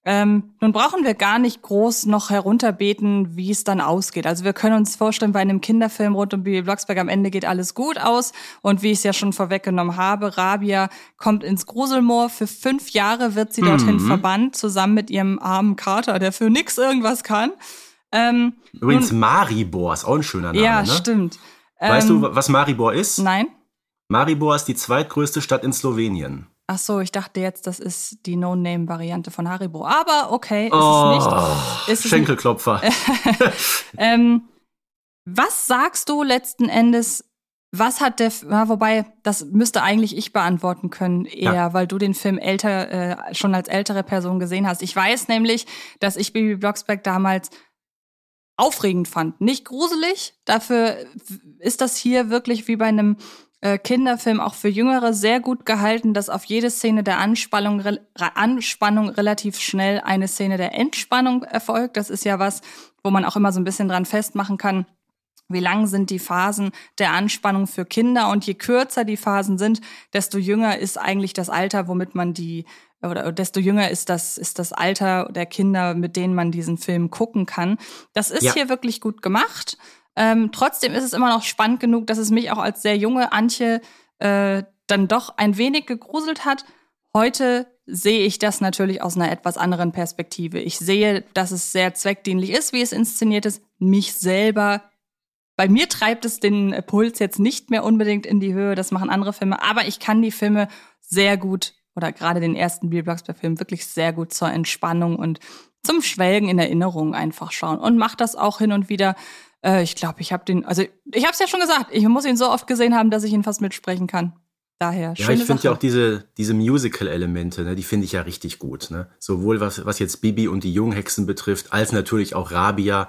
Ähm, nun brauchen wir gar nicht groß noch herunterbeten, wie es dann ausgeht. Also wir können uns vorstellen, bei einem Kinderfilm rund um Bibi Blocksberg am Ende geht alles gut aus. Und wie ich es ja schon vorweggenommen habe, Rabia kommt ins Gruselmoor. Für fünf Jahre wird sie dorthin mhm. verbannt, zusammen mit ihrem armen Kater, der für nix irgendwas kann. Ähm, Übrigens, nun, Maribor ist auch ein schöner Name. Ja, ne? stimmt. Weißt ähm, du, was Maribor ist? Nein. Maribor ist die zweitgrößte Stadt in Slowenien. Ach so, ich dachte jetzt, das ist die No-Name-Variante von Haribo. Aber okay, ist oh, es nicht. Ist Schenkelklopfer. ähm, was sagst du letzten Endes? Was hat der, ja, wobei, das müsste eigentlich ich beantworten können, eher, ja. weil du den Film älter, äh, schon als ältere Person gesehen hast. Ich weiß nämlich, dass ich Baby Blocksberg damals aufregend fand. Nicht gruselig, dafür ist das hier wirklich wie bei einem äh, Kinderfilm auch für Jüngere sehr gut gehalten, dass auf jede Szene der Anspannung, Re Anspannung relativ schnell eine Szene der Entspannung erfolgt. Das ist ja was, wo man auch immer so ein bisschen dran festmachen kann, wie lang sind die Phasen der Anspannung für Kinder. Und je kürzer die Phasen sind, desto jünger ist eigentlich das Alter, womit man die oder desto jünger ist das, ist das Alter der Kinder, mit denen man diesen Film gucken kann. Das ist ja. hier wirklich gut gemacht. Ähm, trotzdem ist es immer noch spannend genug, dass es mich auch als sehr junge Antje äh, dann doch ein wenig gegruselt hat. Heute sehe ich das natürlich aus einer etwas anderen Perspektive. Ich sehe, dass es sehr zweckdienlich ist, wie es inszeniert ist. Mich selber, bei mir treibt es den Puls jetzt nicht mehr unbedingt in die Höhe, das machen andere Filme, aber ich kann die Filme sehr gut oder gerade den ersten Bill Blocksberg-Film wirklich sehr gut zur Entspannung und zum Schwelgen in Erinnerung einfach schauen und mache das auch hin und wieder äh, ich glaube, ich habe den, also ich habe es ja schon gesagt, ich muss ihn so oft gesehen haben, dass ich ihn fast mitsprechen kann. Daher. Ja, ich finde ja auch diese, diese Musical-Elemente, ne, die finde ich ja richtig gut. Ne? Sowohl was, was jetzt Bibi und die Junghexen betrifft, als natürlich auch Rabia.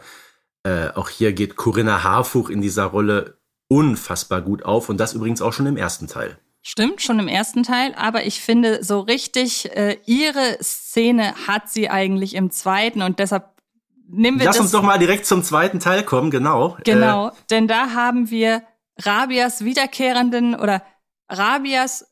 Äh, auch hier geht Corinna Harfuch in dieser Rolle unfassbar gut auf und das übrigens auch schon im ersten Teil. Stimmt, schon im ersten Teil, aber ich finde, so richtig äh, ihre Szene hat sie eigentlich im zweiten und deshalb nehmen wir Lass das. uns doch mal direkt zum zweiten Teil kommen, genau. Genau, Äh, denn da haben wir Rabias wiederkehrenden oder Rabias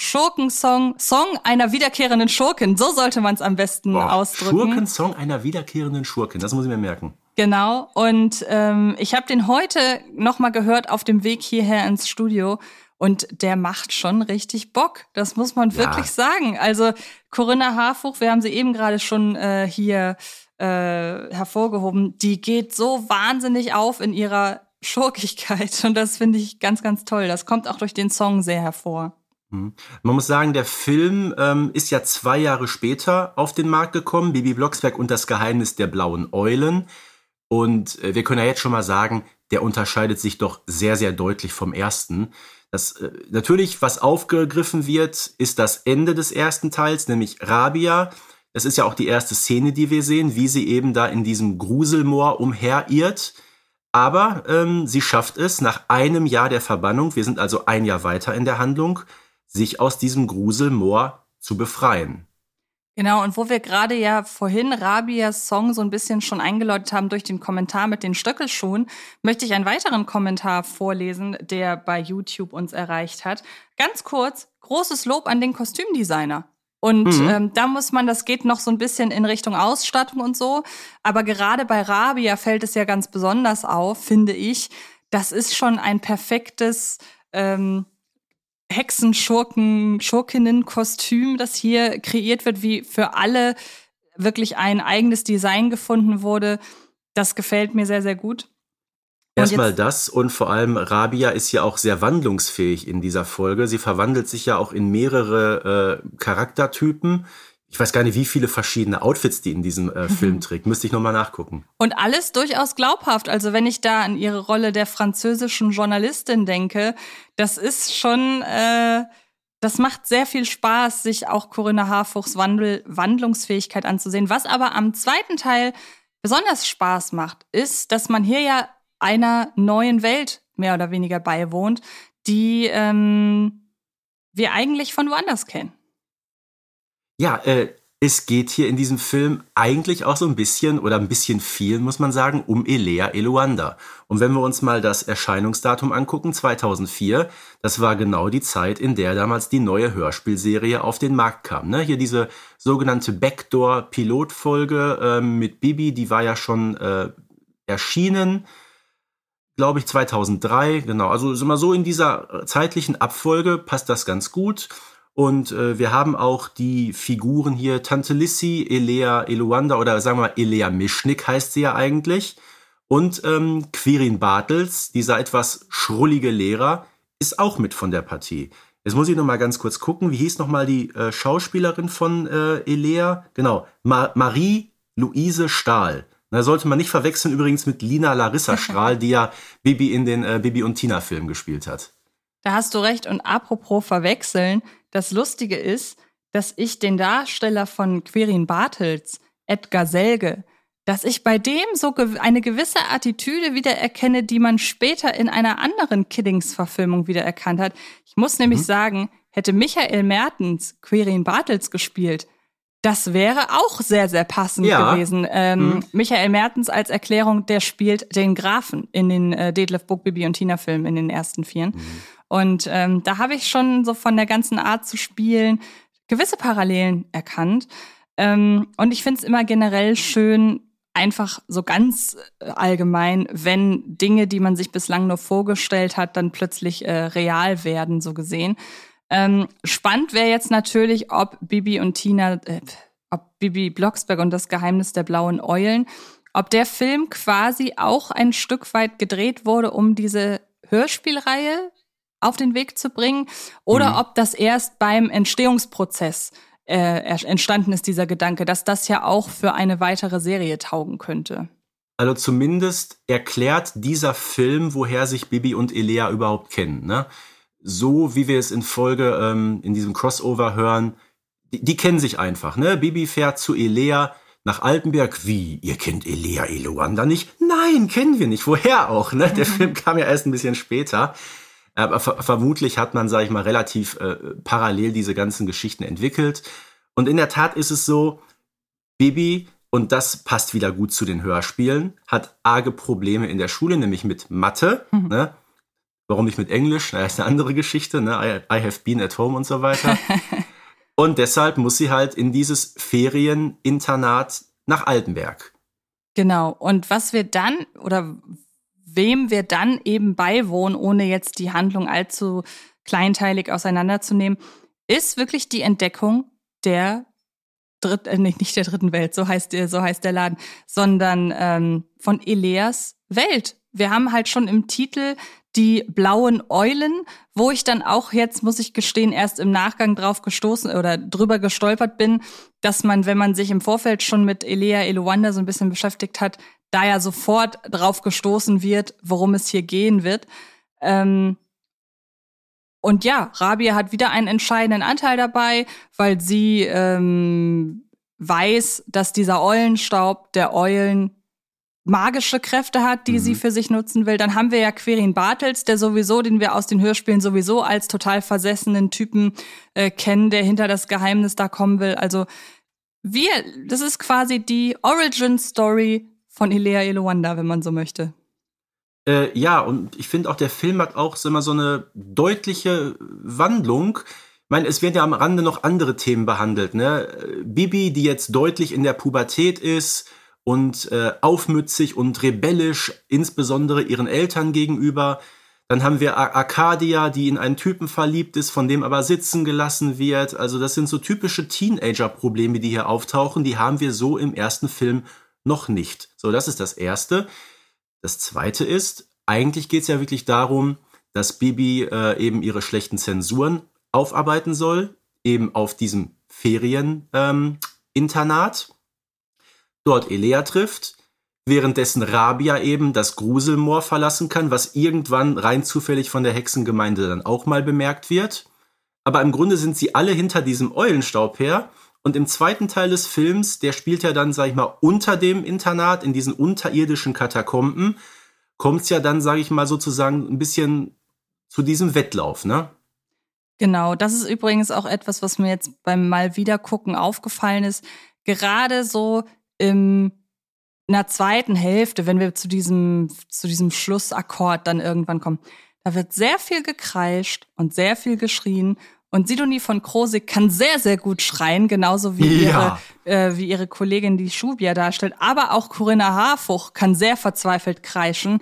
Schurkensong, Song einer wiederkehrenden Schurkin, so sollte man es am besten boah, ausdrücken. Schurkensong einer wiederkehrenden Schurkin, das muss ich mir merken. Genau. Und ähm, ich habe den heute noch mal gehört auf dem Weg hierher ins Studio. Und der macht schon richtig Bock. Das muss man Ja. wirklich sagen. Also Corinna Harfuch, wir haben sie eben gerade schon äh, hier äh, hervorgehoben, die geht so wahnsinnig auf in ihrer Schurkigkeit. Und das finde ich ganz, ganz toll. Das kommt auch durch den Song sehr hervor. Mhm. Man muss sagen, der Film ähm, ist ja zwei Jahre später auf den Markt gekommen, Bibi Blocksberg und das Geheimnis der blauen Eulen. Und äh, wir können ja jetzt schon mal sagen, der unterscheidet sich doch sehr, sehr deutlich vom ersten. Das, äh, natürlich, was aufgegriffen wird, ist das Ende des ersten Teils, nämlich Rabia. Das ist ja auch die erste Szene, die wir sehen, wie sie eben da in diesem Gruselmoor umherirrt. Aber ähm, sie schafft es nach einem Jahr der Verbannung, wir sind also ein Jahr weiter in der Handlung, sich aus diesem Gruselmoor zu befreien. Genau, und wo wir gerade ja vorhin Rabias Song so ein bisschen schon eingeläutet haben durch den Kommentar mit den Stöckelschuhen, möchte ich einen weiteren Kommentar vorlesen, der bei YouTube uns erreicht hat. Ganz kurz, großes Lob an den Kostümdesigner. Und Mhm. ähm, da muss man, das geht noch so ein bisschen in Richtung Ausstattung und so. Aber gerade bei Rabia fällt es ja ganz besonders auf, finde ich. Das ist schon ein perfektes ähm, Hexenschurken, Schurkinnen-Kostüm, das hier kreiert wird, wie für alle wirklich ein eigenes Design gefunden wurde. Das gefällt mir sehr, sehr gut. Erstmal das und vor allem Rabia ist ja auch sehr wandlungsfähig in dieser Folge. Sie verwandelt sich ja auch in mehrere äh, Charaktertypen. Ich weiß gar nicht, wie viele verschiedene Outfits die in diesem äh, Film trägt. Müsste ich nochmal nachgucken. Und alles durchaus glaubhaft. Also wenn ich da an ihre Rolle der französischen Journalistin denke, das ist schon, äh, das macht sehr viel Spaß, sich auch Corinna Harfuchs Wandel, Wandlungsfähigkeit anzusehen. Was aber am zweiten Teil besonders Spaß macht, ist, dass man hier ja einer neuen Welt mehr oder weniger beiwohnt, die ähm, wir eigentlich von woanders kennen. Ja, äh, es geht hier in diesem Film eigentlich auch so ein bisschen oder ein bisschen viel, muss man sagen, um Elea Eluanda. Und wenn wir uns mal das Erscheinungsdatum angucken, 2004, das war genau die Zeit, in der damals die neue Hörspielserie auf den Markt kam. Ne? Hier diese sogenannte Backdoor-Pilotfolge ähm, mit Bibi, die war ja schon äh, erschienen, glaube ich, 2003. Genau, also sind wir so in dieser zeitlichen Abfolge, passt das ganz gut. Und äh, wir haben auch die Figuren hier, Tante Lissy, Elea Eluanda oder sagen wir mal Elea Mischnik heißt sie ja eigentlich. Und ähm, Quirin Bartels, dieser etwas schrullige Lehrer, ist auch mit von der Partie. Jetzt muss ich noch mal ganz kurz gucken, wie hieß noch mal die äh, Schauspielerin von äh, Elea? Genau, Ma Marie-Louise Stahl. Da sollte man nicht verwechseln übrigens mit Lina Larissa Strahl, die ja Bibi in den äh, Bibi und Tina Filmen gespielt hat. Da hast du recht. Und apropos verwechseln, das Lustige ist, dass ich den Darsteller von Quirin Bartels, Edgar Selge, dass ich bei dem so eine gewisse Attitüde wiedererkenne, die man später in einer anderen Kiddings-Verfilmung wiedererkannt hat. Ich muss nämlich sagen, hätte Michael Mertens Quirin Bartels gespielt, das wäre auch sehr, sehr passend Ja. gewesen. Ähm, Mhm. Michael Mertens als Erklärung, der spielt den Grafen in den äh, Detlef Book, Bibi und Tina Filmen in den ersten Vieren. Und ähm, da habe ich schon so von der ganzen Art zu spielen gewisse Parallelen erkannt. Ähm, und ich finde es immer generell schön, einfach so ganz äh, allgemein, wenn Dinge, die man sich bislang nur vorgestellt hat, dann plötzlich äh, real werden, so gesehen. Ähm, spannend wäre jetzt natürlich, ob Bibi und Tina, äh, ob Bibi Blocksberg und das Geheimnis der blauen Eulen, ob der Film quasi auch ein Stück weit gedreht wurde, um diese Hörspielreihe auf den Weg zu bringen, oder Mhm. ob das erst beim Entstehungsprozess äh, entstanden ist, dieser Gedanke, dass das ja auch für eine weitere Serie taugen könnte. Also zumindest erklärt dieser Film, woher sich Bibi und Elea überhaupt kennen. Ne? So wie wir es in Folge ähm, in diesem Crossover hören, die, die kennen sich einfach. Ne? Bibi fährt zu Elea nach Altenberg. Wie, ihr kennt Elia Eluanda nicht? Nein, kennen wir nicht. Woher auch? Ne? Der Film kam ja erst ein bisschen später. Aber ver vermutlich hat man, sage ich mal, relativ äh, parallel diese ganzen Geschichten entwickelt. Und in der Tat ist es so, Bibi, und das passt wieder gut zu den Hörspielen, hat arge Probleme in der Schule, nämlich mit Mathe. Mhm. Ne? Warum nicht mit Englisch? Na, ist eine andere Geschichte. Ne? I, I have been at home und so weiter. und deshalb muss sie halt in dieses Ferieninternat nach Altenberg. Genau. Und was wir dann oder wem wir dann eben beiwohnen, ohne jetzt die Handlung allzu kleinteilig auseinanderzunehmen, ist wirklich die Entdeckung der Dritt, äh, nicht der dritten Welt, so heißt, so heißt der Laden, sondern ähm, von Eleas Welt. Wir haben halt schon im Titel die blauen Eulen, wo ich dann auch jetzt, muss ich gestehen, erst im Nachgang drauf gestoßen oder drüber gestolpert bin, dass man, wenn man sich im Vorfeld schon mit Elea Eluanda so ein bisschen beschäftigt hat, da ja sofort drauf gestoßen wird, worum es hier gehen wird. Ähm, und ja, Rabia hat wieder einen entscheidenden Anteil dabei, weil sie ähm, weiß, dass dieser Eulenstaub der Eulen magische Kräfte hat, die mhm. sie für sich nutzen will. Dann haben wir ja Querin Bartels, der sowieso, den wir aus den Hörspielen sowieso als total versessenen Typen äh, kennen, der hinter das Geheimnis da kommen will. Also wir, das ist quasi die Origin Story von Ilea Eloanda, wenn man so möchte. Äh, ja, und ich finde auch, der Film hat auch immer so eine deutliche Wandlung. Ich meine, es werden ja am Rande noch andere Themen behandelt. Ne? Bibi, die jetzt deutlich in der Pubertät ist und äh, aufmützig und rebellisch, insbesondere ihren Eltern gegenüber. Dann haben wir Arcadia, die in einen Typen verliebt ist, von dem aber sitzen gelassen wird. Also das sind so typische Teenager-Probleme, die hier auftauchen. Die haben wir so im ersten Film noch nicht. So, das ist das Erste. Das zweite ist, eigentlich geht es ja wirklich darum, dass Bibi äh, eben ihre schlechten Zensuren aufarbeiten soll, eben auf diesem Ferieninternat. Ähm, dort Elea trifft, währenddessen Rabia eben das Gruselmoor verlassen kann, was irgendwann rein zufällig von der Hexengemeinde dann auch mal bemerkt wird. Aber im Grunde sind sie alle hinter diesem Eulenstaub her und im zweiten Teil des Films, der spielt ja dann, sag ich mal, unter dem Internat, in diesen unterirdischen Katakomben, kommt es ja dann, sag ich mal, sozusagen ein bisschen zu diesem Wettlauf, ne? Genau, das ist übrigens auch etwas, was mir jetzt beim Mal wieder gucken aufgefallen ist. Gerade so im in der zweiten Hälfte, wenn wir zu diesem, zu diesem Schlussakkord dann irgendwann kommen, da wird sehr viel gekreischt und sehr viel geschrien und Sidonie von Krosig kann sehr, sehr gut schreien, genauso wie, ja. ihre, äh, wie ihre Kollegin, die Schubia darstellt. Aber auch Corinna Harfuch kann sehr verzweifelt kreischen.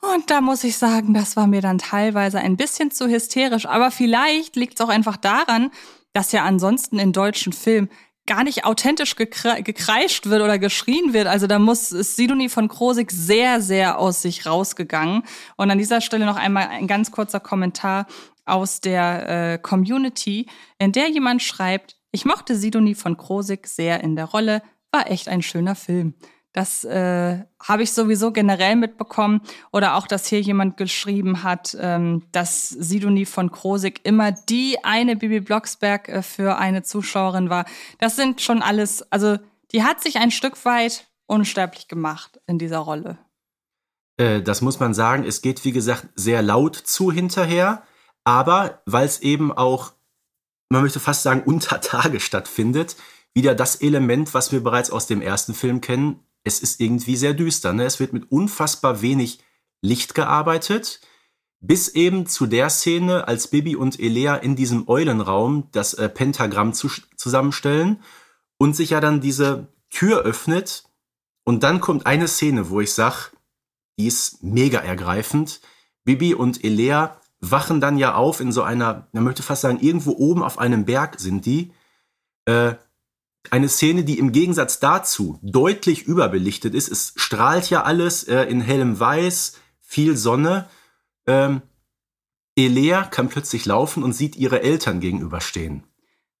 Und da muss ich sagen, das war mir dann teilweise ein bisschen zu hysterisch. Aber vielleicht liegt es auch einfach daran, dass ja ansonsten in deutschen Filmen gar nicht authentisch gekre gekreischt wird oder geschrien wird. Also da muss ist Sidonie von Krosig sehr, sehr aus sich rausgegangen. Und an dieser Stelle noch einmal ein ganz kurzer Kommentar aus der äh, Community, in der jemand schreibt, ich mochte Sidonie von Krosig sehr in der Rolle, war echt ein schöner Film. Das äh, habe ich sowieso generell mitbekommen. Oder auch, dass hier jemand geschrieben hat, ähm, dass Sidonie von Krosig immer die eine Bibi Blocksberg äh, für eine Zuschauerin war. Das sind schon alles, also die hat sich ein Stück weit unsterblich gemacht in dieser Rolle. Äh, das muss man sagen. Es geht, wie gesagt, sehr laut zu hinterher. Aber weil es eben auch, man möchte fast sagen, unter Tage stattfindet, wieder das Element, was wir bereits aus dem ersten Film kennen. Es ist irgendwie sehr düster. Ne? Es wird mit unfassbar wenig Licht gearbeitet, bis eben zu der Szene, als Bibi und Elea in diesem Eulenraum das äh, Pentagramm zu, zusammenstellen und sich ja dann diese Tür öffnet. Und dann kommt eine Szene, wo ich sage, die ist mega ergreifend. Bibi und Elea wachen dann ja auf in so einer, man möchte fast sagen, irgendwo oben auf einem Berg sind die. Äh, eine Szene, die im Gegensatz dazu deutlich überbelichtet ist. Es strahlt ja alles äh, in hellem Weiß, viel Sonne. Ähm, Elea kann plötzlich laufen und sieht ihre Eltern gegenüberstehen.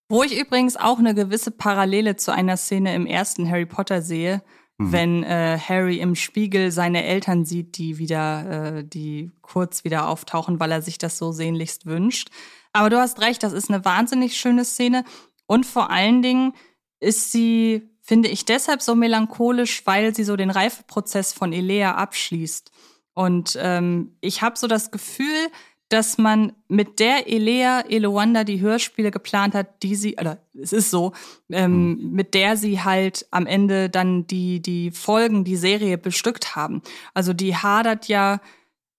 Wo ich übrigens auch eine gewisse Parallele zu einer Szene im ersten Harry Potter sehe, Mhm. Wenn äh, Harry im Spiegel seine Eltern sieht, die wieder, äh, die kurz wieder auftauchen, weil er sich das so sehnlichst wünscht. Aber du hast recht, das ist eine wahnsinnig schöne Szene. Und vor allen Dingen ist sie, finde ich deshalb so melancholisch, weil sie so den Reifeprozess von Elea abschließt. Und ähm, ich habe so das Gefühl, dass man mit der Elea Elewanda die Hörspiele geplant hat, die sie, oder es ist so, ähm, mhm. mit der sie halt am Ende dann die, die Folgen, die Serie bestückt haben. Also die hadert ja,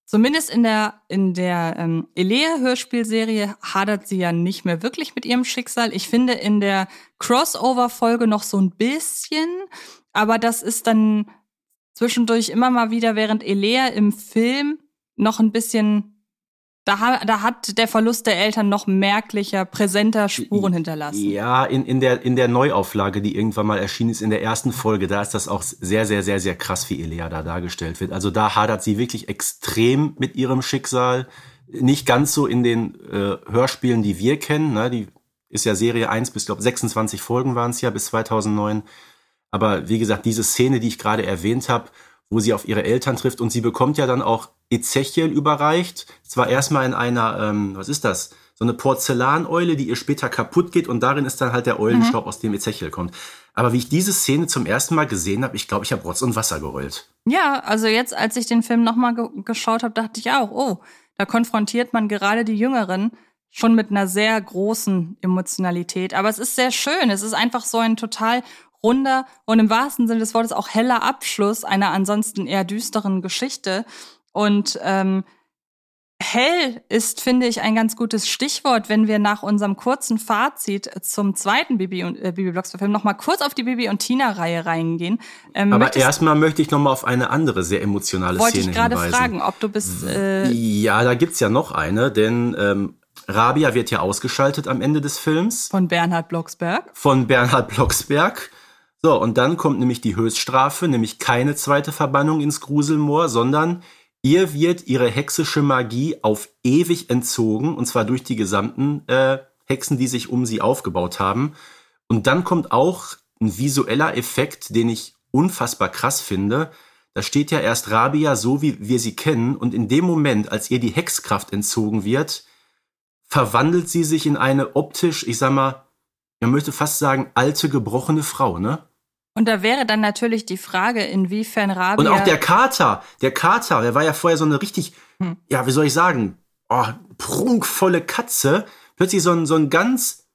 zumindest in der, in der ähm, Elea-Hörspielserie hadert sie ja nicht mehr wirklich mit ihrem Schicksal. Ich finde in der Crossover-Folge noch so ein bisschen, aber das ist dann zwischendurch immer mal wieder, während Elea im Film noch ein bisschen da, da hat der Verlust der Eltern noch merklicher, präsenter Spuren hinterlassen. Ja, in, in, der, in der Neuauflage, die irgendwann mal erschienen ist, in der ersten Folge, da ist das auch sehr, sehr, sehr, sehr krass, wie Elea da dargestellt wird. Also da hadert sie wirklich extrem mit ihrem Schicksal. Nicht ganz so in den äh, Hörspielen, die wir kennen. Ne? Die ist ja Serie 1 bis, glaube 26 Folgen waren es ja bis 2009. Aber wie gesagt, diese Szene, die ich gerade erwähnt habe, wo sie auf ihre Eltern trifft und sie bekommt ja dann auch Ezechiel überreicht. Zwar erstmal in einer, ähm, was ist das? So eine Porzellaneule, die ihr später kaputt geht und darin ist dann halt der Eulenstaub, mhm. aus dem Ezechiel kommt. Aber wie ich diese Szene zum ersten Mal gesehen habe, ich glaube, ich habe Rotz und Wasser geheult. Ja, also jetzt, als ich den Film nochmal ge geschaut habe, dachte ich auch, oh, da konfrontiert man gerade die Jüngeren schon mit einer sehr großen Emotionalität. Aber es ist sehr schön. Es ist einfach so ein total runder und im wahrsten Sinne des Wortes auch heller Abschluss einer ansonsten eher düsteren Geschichte. Und ähm, hell ist, finde ich, ein ganz gutes Stichwort, wenn wir nach unserem kurzen Fazit zum zweiten Bibi und äh, Bibi Blocksberg-Film noch mal kurz auf die Bibi und Tina-Reihe reingehen. Ähm, Aber erstmal möchte ich noch mal auf eine andere sehr emotionale wollte Szene hinweisen. Wollte ich gerade fragen, ob du bist. Äh ja, da gibt's ja noch eine, denn ähm, Rabia wird ja ausgeschaltet am Ende des Films. Von Bernhard Blocksberg. Von Bernhard Blocksberg. So, und dann kommt nämlich die Höchststrafe, nämlich keine zweite Verbannung ins Gruselmoor, sondern ihr wird ihre hexische Magie auf ewig entzogen, und zwar durch die gesamten äh, Hexen, die sich um sie aufgebaut haben. Und dann kommt auch ein visueller Effekt, den ich unfassbar krass finde. Da steht ja erst Rabia so, wie wir sie kennen, und in dem Moment, als ihr die Hexkraft entzogen wird, verwandelt sie sich in eine optisch, ich sag mal, man möchte fast sagen, alte, gebrochene Frau, ne? Und da wäre dann natürlich die Frage, inwiefern Rabia. Und auch der Kater, der Kater, der war ja vorher so eine richtig, hm. ja, wie soll ich sagen, oh, prunkvolle Katze. Plötzlich so ein, so ein ganz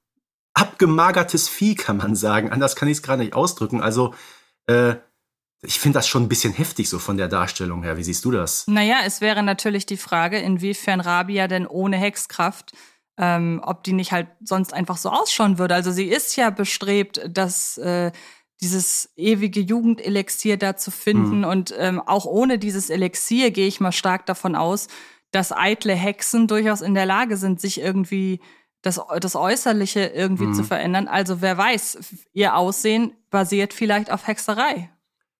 abgemagertes Vieh, kann man sagen. Anders kann ich es gerade nicht ausdrücken. Also, äh, ich finde das schon ein bisschen heftig so von der Darstellung her. Wie siehst du das? Naja, es wäre natürlich die Frage, inwiefern Rabia denn ohne Hexkraft, ähm, ob die nicht halt sonst einfach so ausschauen würde. Also sie ist ja bestrebt, dass äh, dieses ewige Jugendelixier da zu finden. Mhm. Und ähm, auch ohne dieses Elixier gehe ich mal stark davon aus, dass eitle Hexen durchaus in der Lage sind, sich irgendwie das, das Äußerliche irgendwie mhm. zu verändern. Also wer weiß, ihr Aussehen basiert vielleicht auf Hexerei.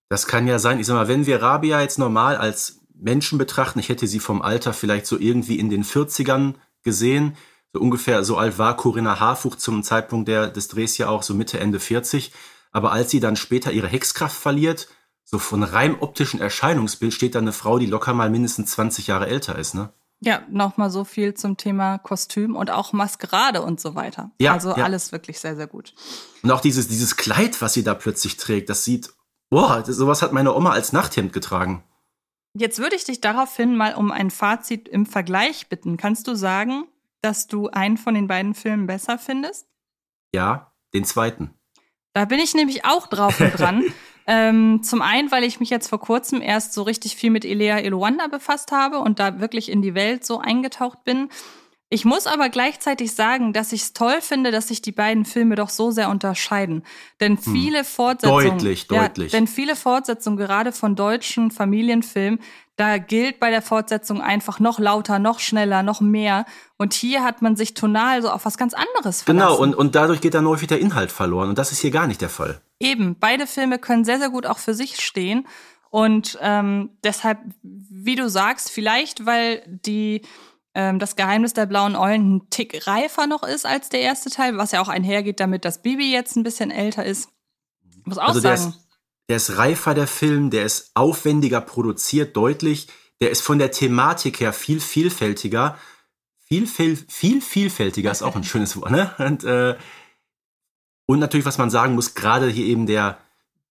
Das kann ja sein. Ich sag mal, wenn wir Rabia jetzt normal als Menschen betrachten, ich hätte sie vom Alter vielleicht so irgendwie in den 40ern gesehen. So ungefähr so alt war Corinna Harfuch zum Zeitpunkt der, des Drehs ja auch, so Mitte, Ende 40. Aber als sie dann später ihre Hexkraft verliert, so von rein optischen Erscheinungsbild steht da eine Frau, die locker mal mindestens 20 Jahre älter ist, ne? Ja, nochmal so viel zum Thema Kostüm und auch Maskerade und so weiter. Ja, also ja. alles wirklich sehr, sehr gut. Und auch dieses, dieses Kleid, was sie da plötzlich trägt, das sieht, boah, das, sowas hat meine Oma als Nachthemd getragen. Jetzt würde ich dich daraufhin mal um ein Fazit im Vergleich bitten. Kannst du sagen, dass du einen von den beiden Filmen besser findest? Ja, den zweiten. Da bin ich nämlich auch drauf und dran. ähm, zum einen, weil ich mich jetzt vor kurzem erst so richtig viel mit Elea Eluanda befasst habe und da wirklich in die Welt so eingetaucht bin. Ich muss aber gleichzeitig sagen, dass ich es toll finde, dass sich die beiden Filme doch so sehr unterscheiden. Denn hm. viele hm. Fortsetzungen. Deutlich, deutlich. Ja, denn viele Fortsetzungen, gerade von deutschen Familienfilmen, da gilt bei der Fortsetzung einfach noch lauter, noch schneller, noch mehr. Und hier hat man sich tonal so auf was ganz anderes verlassen. Genau, und, und dadurch geht dann häufig der Inhalt verloren. Und das ist hier gar nicht der Fall. Eben, beide Filme können sehr, sehr gut auch für sich stehen. Und ähm, deshalb, wie du sagst, vielleicht, weil die ähm, das Geheimnis der blauen Eulen ein Tick reifer noch ist als der erste Teil, was ja auch einhergeht damit, dass Bibi jetzt ein bisschen älter ist. Ich muss auch also sagen der ist reifer, der Film, der ist aufwendiger produziert, deutlich. Der ist von der Thematik her viel vielfältiger. Viel, viel, viel vielfältiger ist auch ein schönes Wort, ne? Und, äh, und natürlich, was man sagen muss, gerade hier eben der,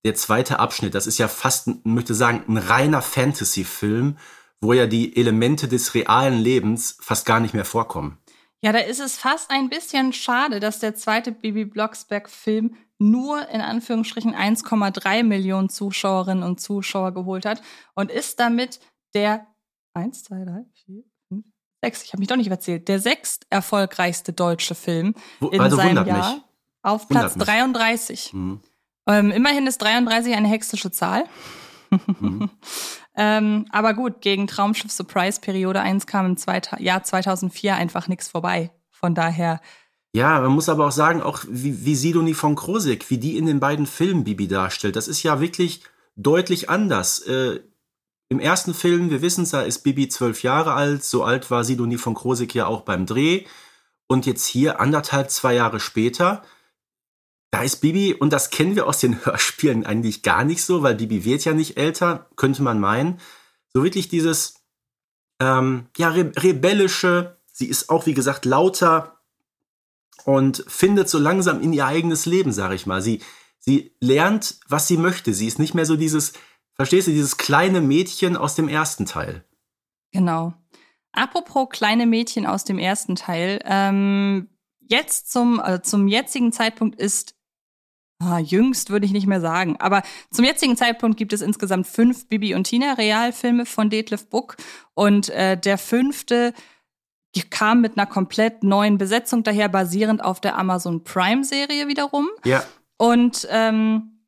der zweite Abschnitt, das ist ja fast, möchte sagen, ein reiner Fantasy-Film, wo ja die Elemente des realen Lebens fast gar nicht mehr vorkommen. Ja, da ist es fast ein bisschen schade, dass der zweite Bibi Blocksberg-Film nur in Anführungsstrichen 1,3 Millionen Zuschauerinnen und Zuschauer geholt hat und ist damit der 1, 2, 3, 4, 5, 6, ich habe mich doch nicht erzählt, der sechst erfolgreichste deutsche Film Wo- in also seinem Jahr mich. auf Platz mich. 33. Mhm. Ähm, immerhin ist 33 eine hexische Zahl. Mhm. ähm, aber gut, gegen Traumschiff Surprise Periode 1 kam im Zweita Jahr 2004 einfach nichts vorbei. Von daher, Ja, man muss aber auch sagen, auch wie, wie Sidonie von Krosik, wie die in den beiden Filmen Bibi darstellt, das ist ja wirklich deutlich anders. Äh, Im ersten Film, wir wissen es, da ist Bibi zwölf Jahre alt, so alt war Sidonie von Krosik ja auch beim Dreh. Und jetzt hier, anderthalb, zwei Jahre später, da ist Bibi, und das kennen wir aus den Hörspielen eigentlich gar nicht so, weil Bibi wird ja nicht älter, könnte man meinen. So wirklich dieses, ähm, ja, re rebellische, sie ist auch, wie gesagt, lauter und findet so langsam in ihr eigenes Leben, sag ich mal. Sie, sie lernt, was sie möchte. Sie ist nicht mehr so dieses, verstehst du, dieses kleine Mädchen aus dem ersten Teil. genau. Apropos kleine Mädchen aus dem ersten Teil, ähm, jetzt zum, also zum jetzigen Zeitpunkt ist Ah, jüngst würde ich nicht mehr sagen. Aber zum jetzigen Zeitpunkt gibt es insgesamt fünf Bibi und Tina Realfilme von Detlef Buck. Und äh, der fünfte kam mit einer komplett neuen Besetzung daher, basierend auf der Amazon Prime-Serie wiederum. Ja, Und ähm,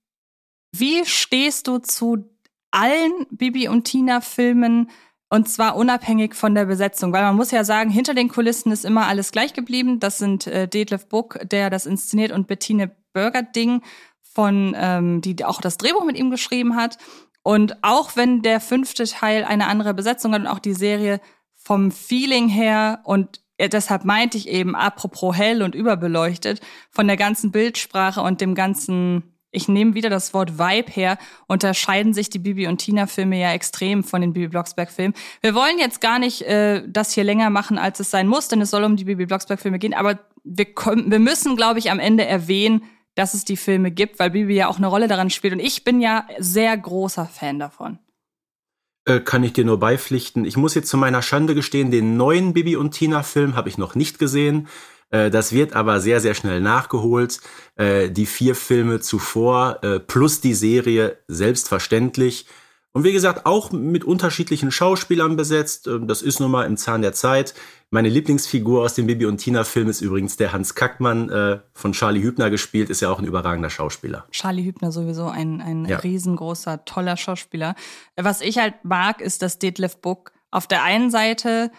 wie stehst du zu allen Bibi und Tina-Filmen? Und zwar unabhängig von der Besetzung, weil man muss ja sagen, hinter den Kulissen ist immer alles gleich geblieben. Das sind äh, Detlef Buck, der das inszeniert, und Bettine Burger-Ding, von ähm, die auch das Drehbuch mit ihm geschrieben hat. Und auch wenn der fünfte Teil eine andere Besetzung hat und auch die Serie vom Feeling her und äh, deshalb meinte ich eben, apropos hell und überbeleuchtet, von der ganzen Bildsprache und dem ganzen, ich nehme wieder das Wort Vibe her, unterscheiden sich die Bibi und Tina Filme ja extrem von den Bibi Blocksberg Filmen. Wir wollen jetzt gar nicht äh, das hier länger machen, als es sein muss, denn es soll um die Bibi Blocksberg Filme gehen, aber wir, können, wir müssen, glaube ich, am Ende erwähnen, dass es die Filme gibt, weil Bibi ja auch eine Rolle daran spielt und ich bin ja sehr großer Fan davon. Äh, kann ich dir nur beipflichten. Ich muss jetzt zu meiner Schande gestehen, den neuen Bibi und Tina-Film habe ich noch nicht gesehen. Äh, Das wird aber sehr, sehr schnell nachgeholt. Äh, Die vier Filme zuvor plus die Serie selbstverständlich. Und wie gesagt, auch mit unterschiedlichen Schauspielern besetzt. Ähm, Das ist nun mal im Zahn der Zeit. Meine Lieblingsfigur aus dem Bibi und Tina-Film ist übrigens der Hans Kackmann, äh, von Charlie Hübner gespielt, ist ja auch ein überragender Schauspieler. Charlie Hübner sowieso ein, ein Ja. riesengroßer, toller Schauspieler. Was ich halt mag, ist, dass Detlef Buck auf der einen Seite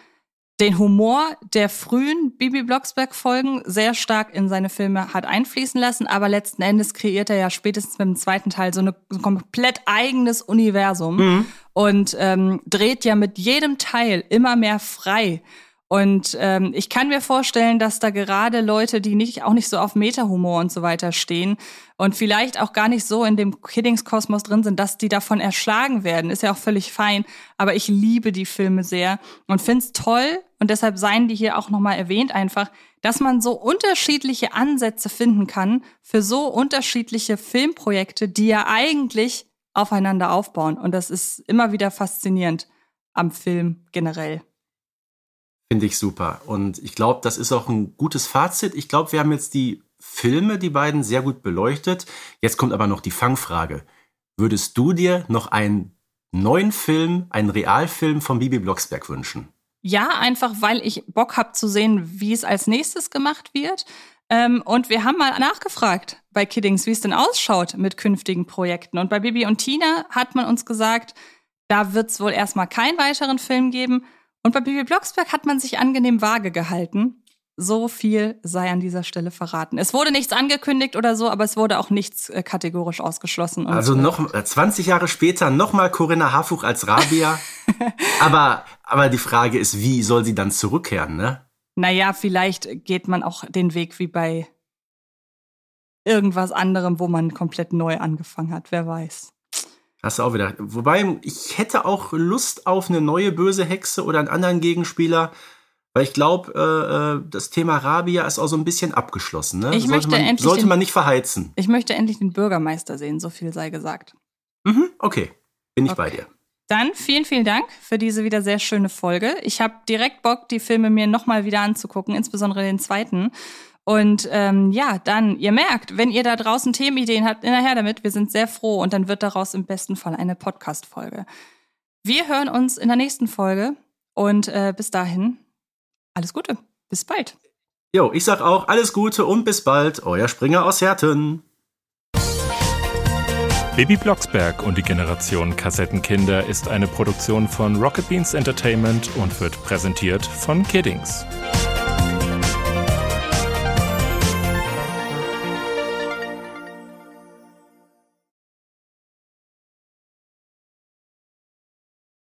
den Humor der frühen Bibi Blocksberg-Folgen sehr stark in seine Filme hat einfließen lassen, aber letzten Endes kreiert er ja spätestens mit dem zweiten Teil so, eine, so ein komplett eigenes Universum und ähm, dreht ja mit jedem Teil immer mehr frei. Und ähm, ich kann mir vorstellen, dass da gerade Leute, die nicht auch nicht so auf Meta-Humor und so weiter stehen und vielleicht auch gar nicht so in dem Kiddings-Kosmos drin sind, dass die davon erschlagen werden. Ist ja auch völlig fein. Aber ich liebe die Filme sehr und find's toll und deshalb seien die hier auch nochmal erwähnt einfach, dass man so unterschiedliche Ansätze finden kann für so unterschiedliche Filmprojekte, die ja eigentlich aufeinander aufbauen. Und das ist immer wieder faszinierend am Film generell. Finde ich super. Und ich glaube, das ist auch ein gutes Fazit. Ich glaube, wir haben jetzt die Filme, die beiden, sehr gut beleuchtet. Jetzt kommt aber noch die Fangfrage. Würdest du dir noch einen neuen Film, einen Realfilm von Bibi Blocksberg wünschen? Ja, einfach weil ich Bock habe zu sehen, wie es als nächstes gemacht wird. Ähm, und wir haben mal nachgefragt bei Kiddings, wie es denn ausschaut mit künftigen Projekten. Und bei Bibi und Tina hat man uns gesagt, da wird es wohl erstmal keinen weiteren Film geben. Und bei Bibi Blocksberg hat man sich angenehm vage gehalten. So viel sei an dieser Stelle verraten. Es wurde nichts angekündigt oder so, aber es wurde auch nichts äh, kategorisch ausgeschlossen. Also äh, noch äh, 20 Jahre später nochmal Corinna Harfuch als Rabia. aber, aber die Frage ist, wie soll sie dann zurückkehren, ne? Naja, vielleicht geht man auch den Weg wie bei irgendwas anderem, wo man komplett neu angefangen hat. Wer weiß. Hast du auch wieder. Wobei, ich hätte auch Lust auf eine neue böse Hexe oder einen anderen Gegenspieler. Weil ich glaube, äh, äh, das Thema Rabia ist auch so ein bisschen abgeschlossen. Ne? Ich sollte möchte man, sollte den- man nicht verheizen. Ich möchte endlich den Bürgermeister sehen, so viel sei gesagt. Mhm, okay, bin ich Okay. bei dir. Dann vielen, vielen Dank für diese wieder sehr schöne Folge. Ich habe direkt Bock, die Filme mir nochmal wieder anzugucken, insbesondere den zweiten. Und ähm, ja, dann, ihr merkt, wenn ihr da draußen Themenideen habt, hinterher damit. Wir sind sehr froh und dann wird daraus im besten Fall eine Podcast-Folge. Wir hören uns in der nächsten Folge und äh, bis dahin alles Gute. Bis bald. Jo, ich sag auch alles Gute und bis bald. Euer Springer aus Herten. Baby Blocksberg und die Generation Kassettenkinder ist eine Produktion von Rocket Beans Entertainment und wird präsentiert von Kiddings.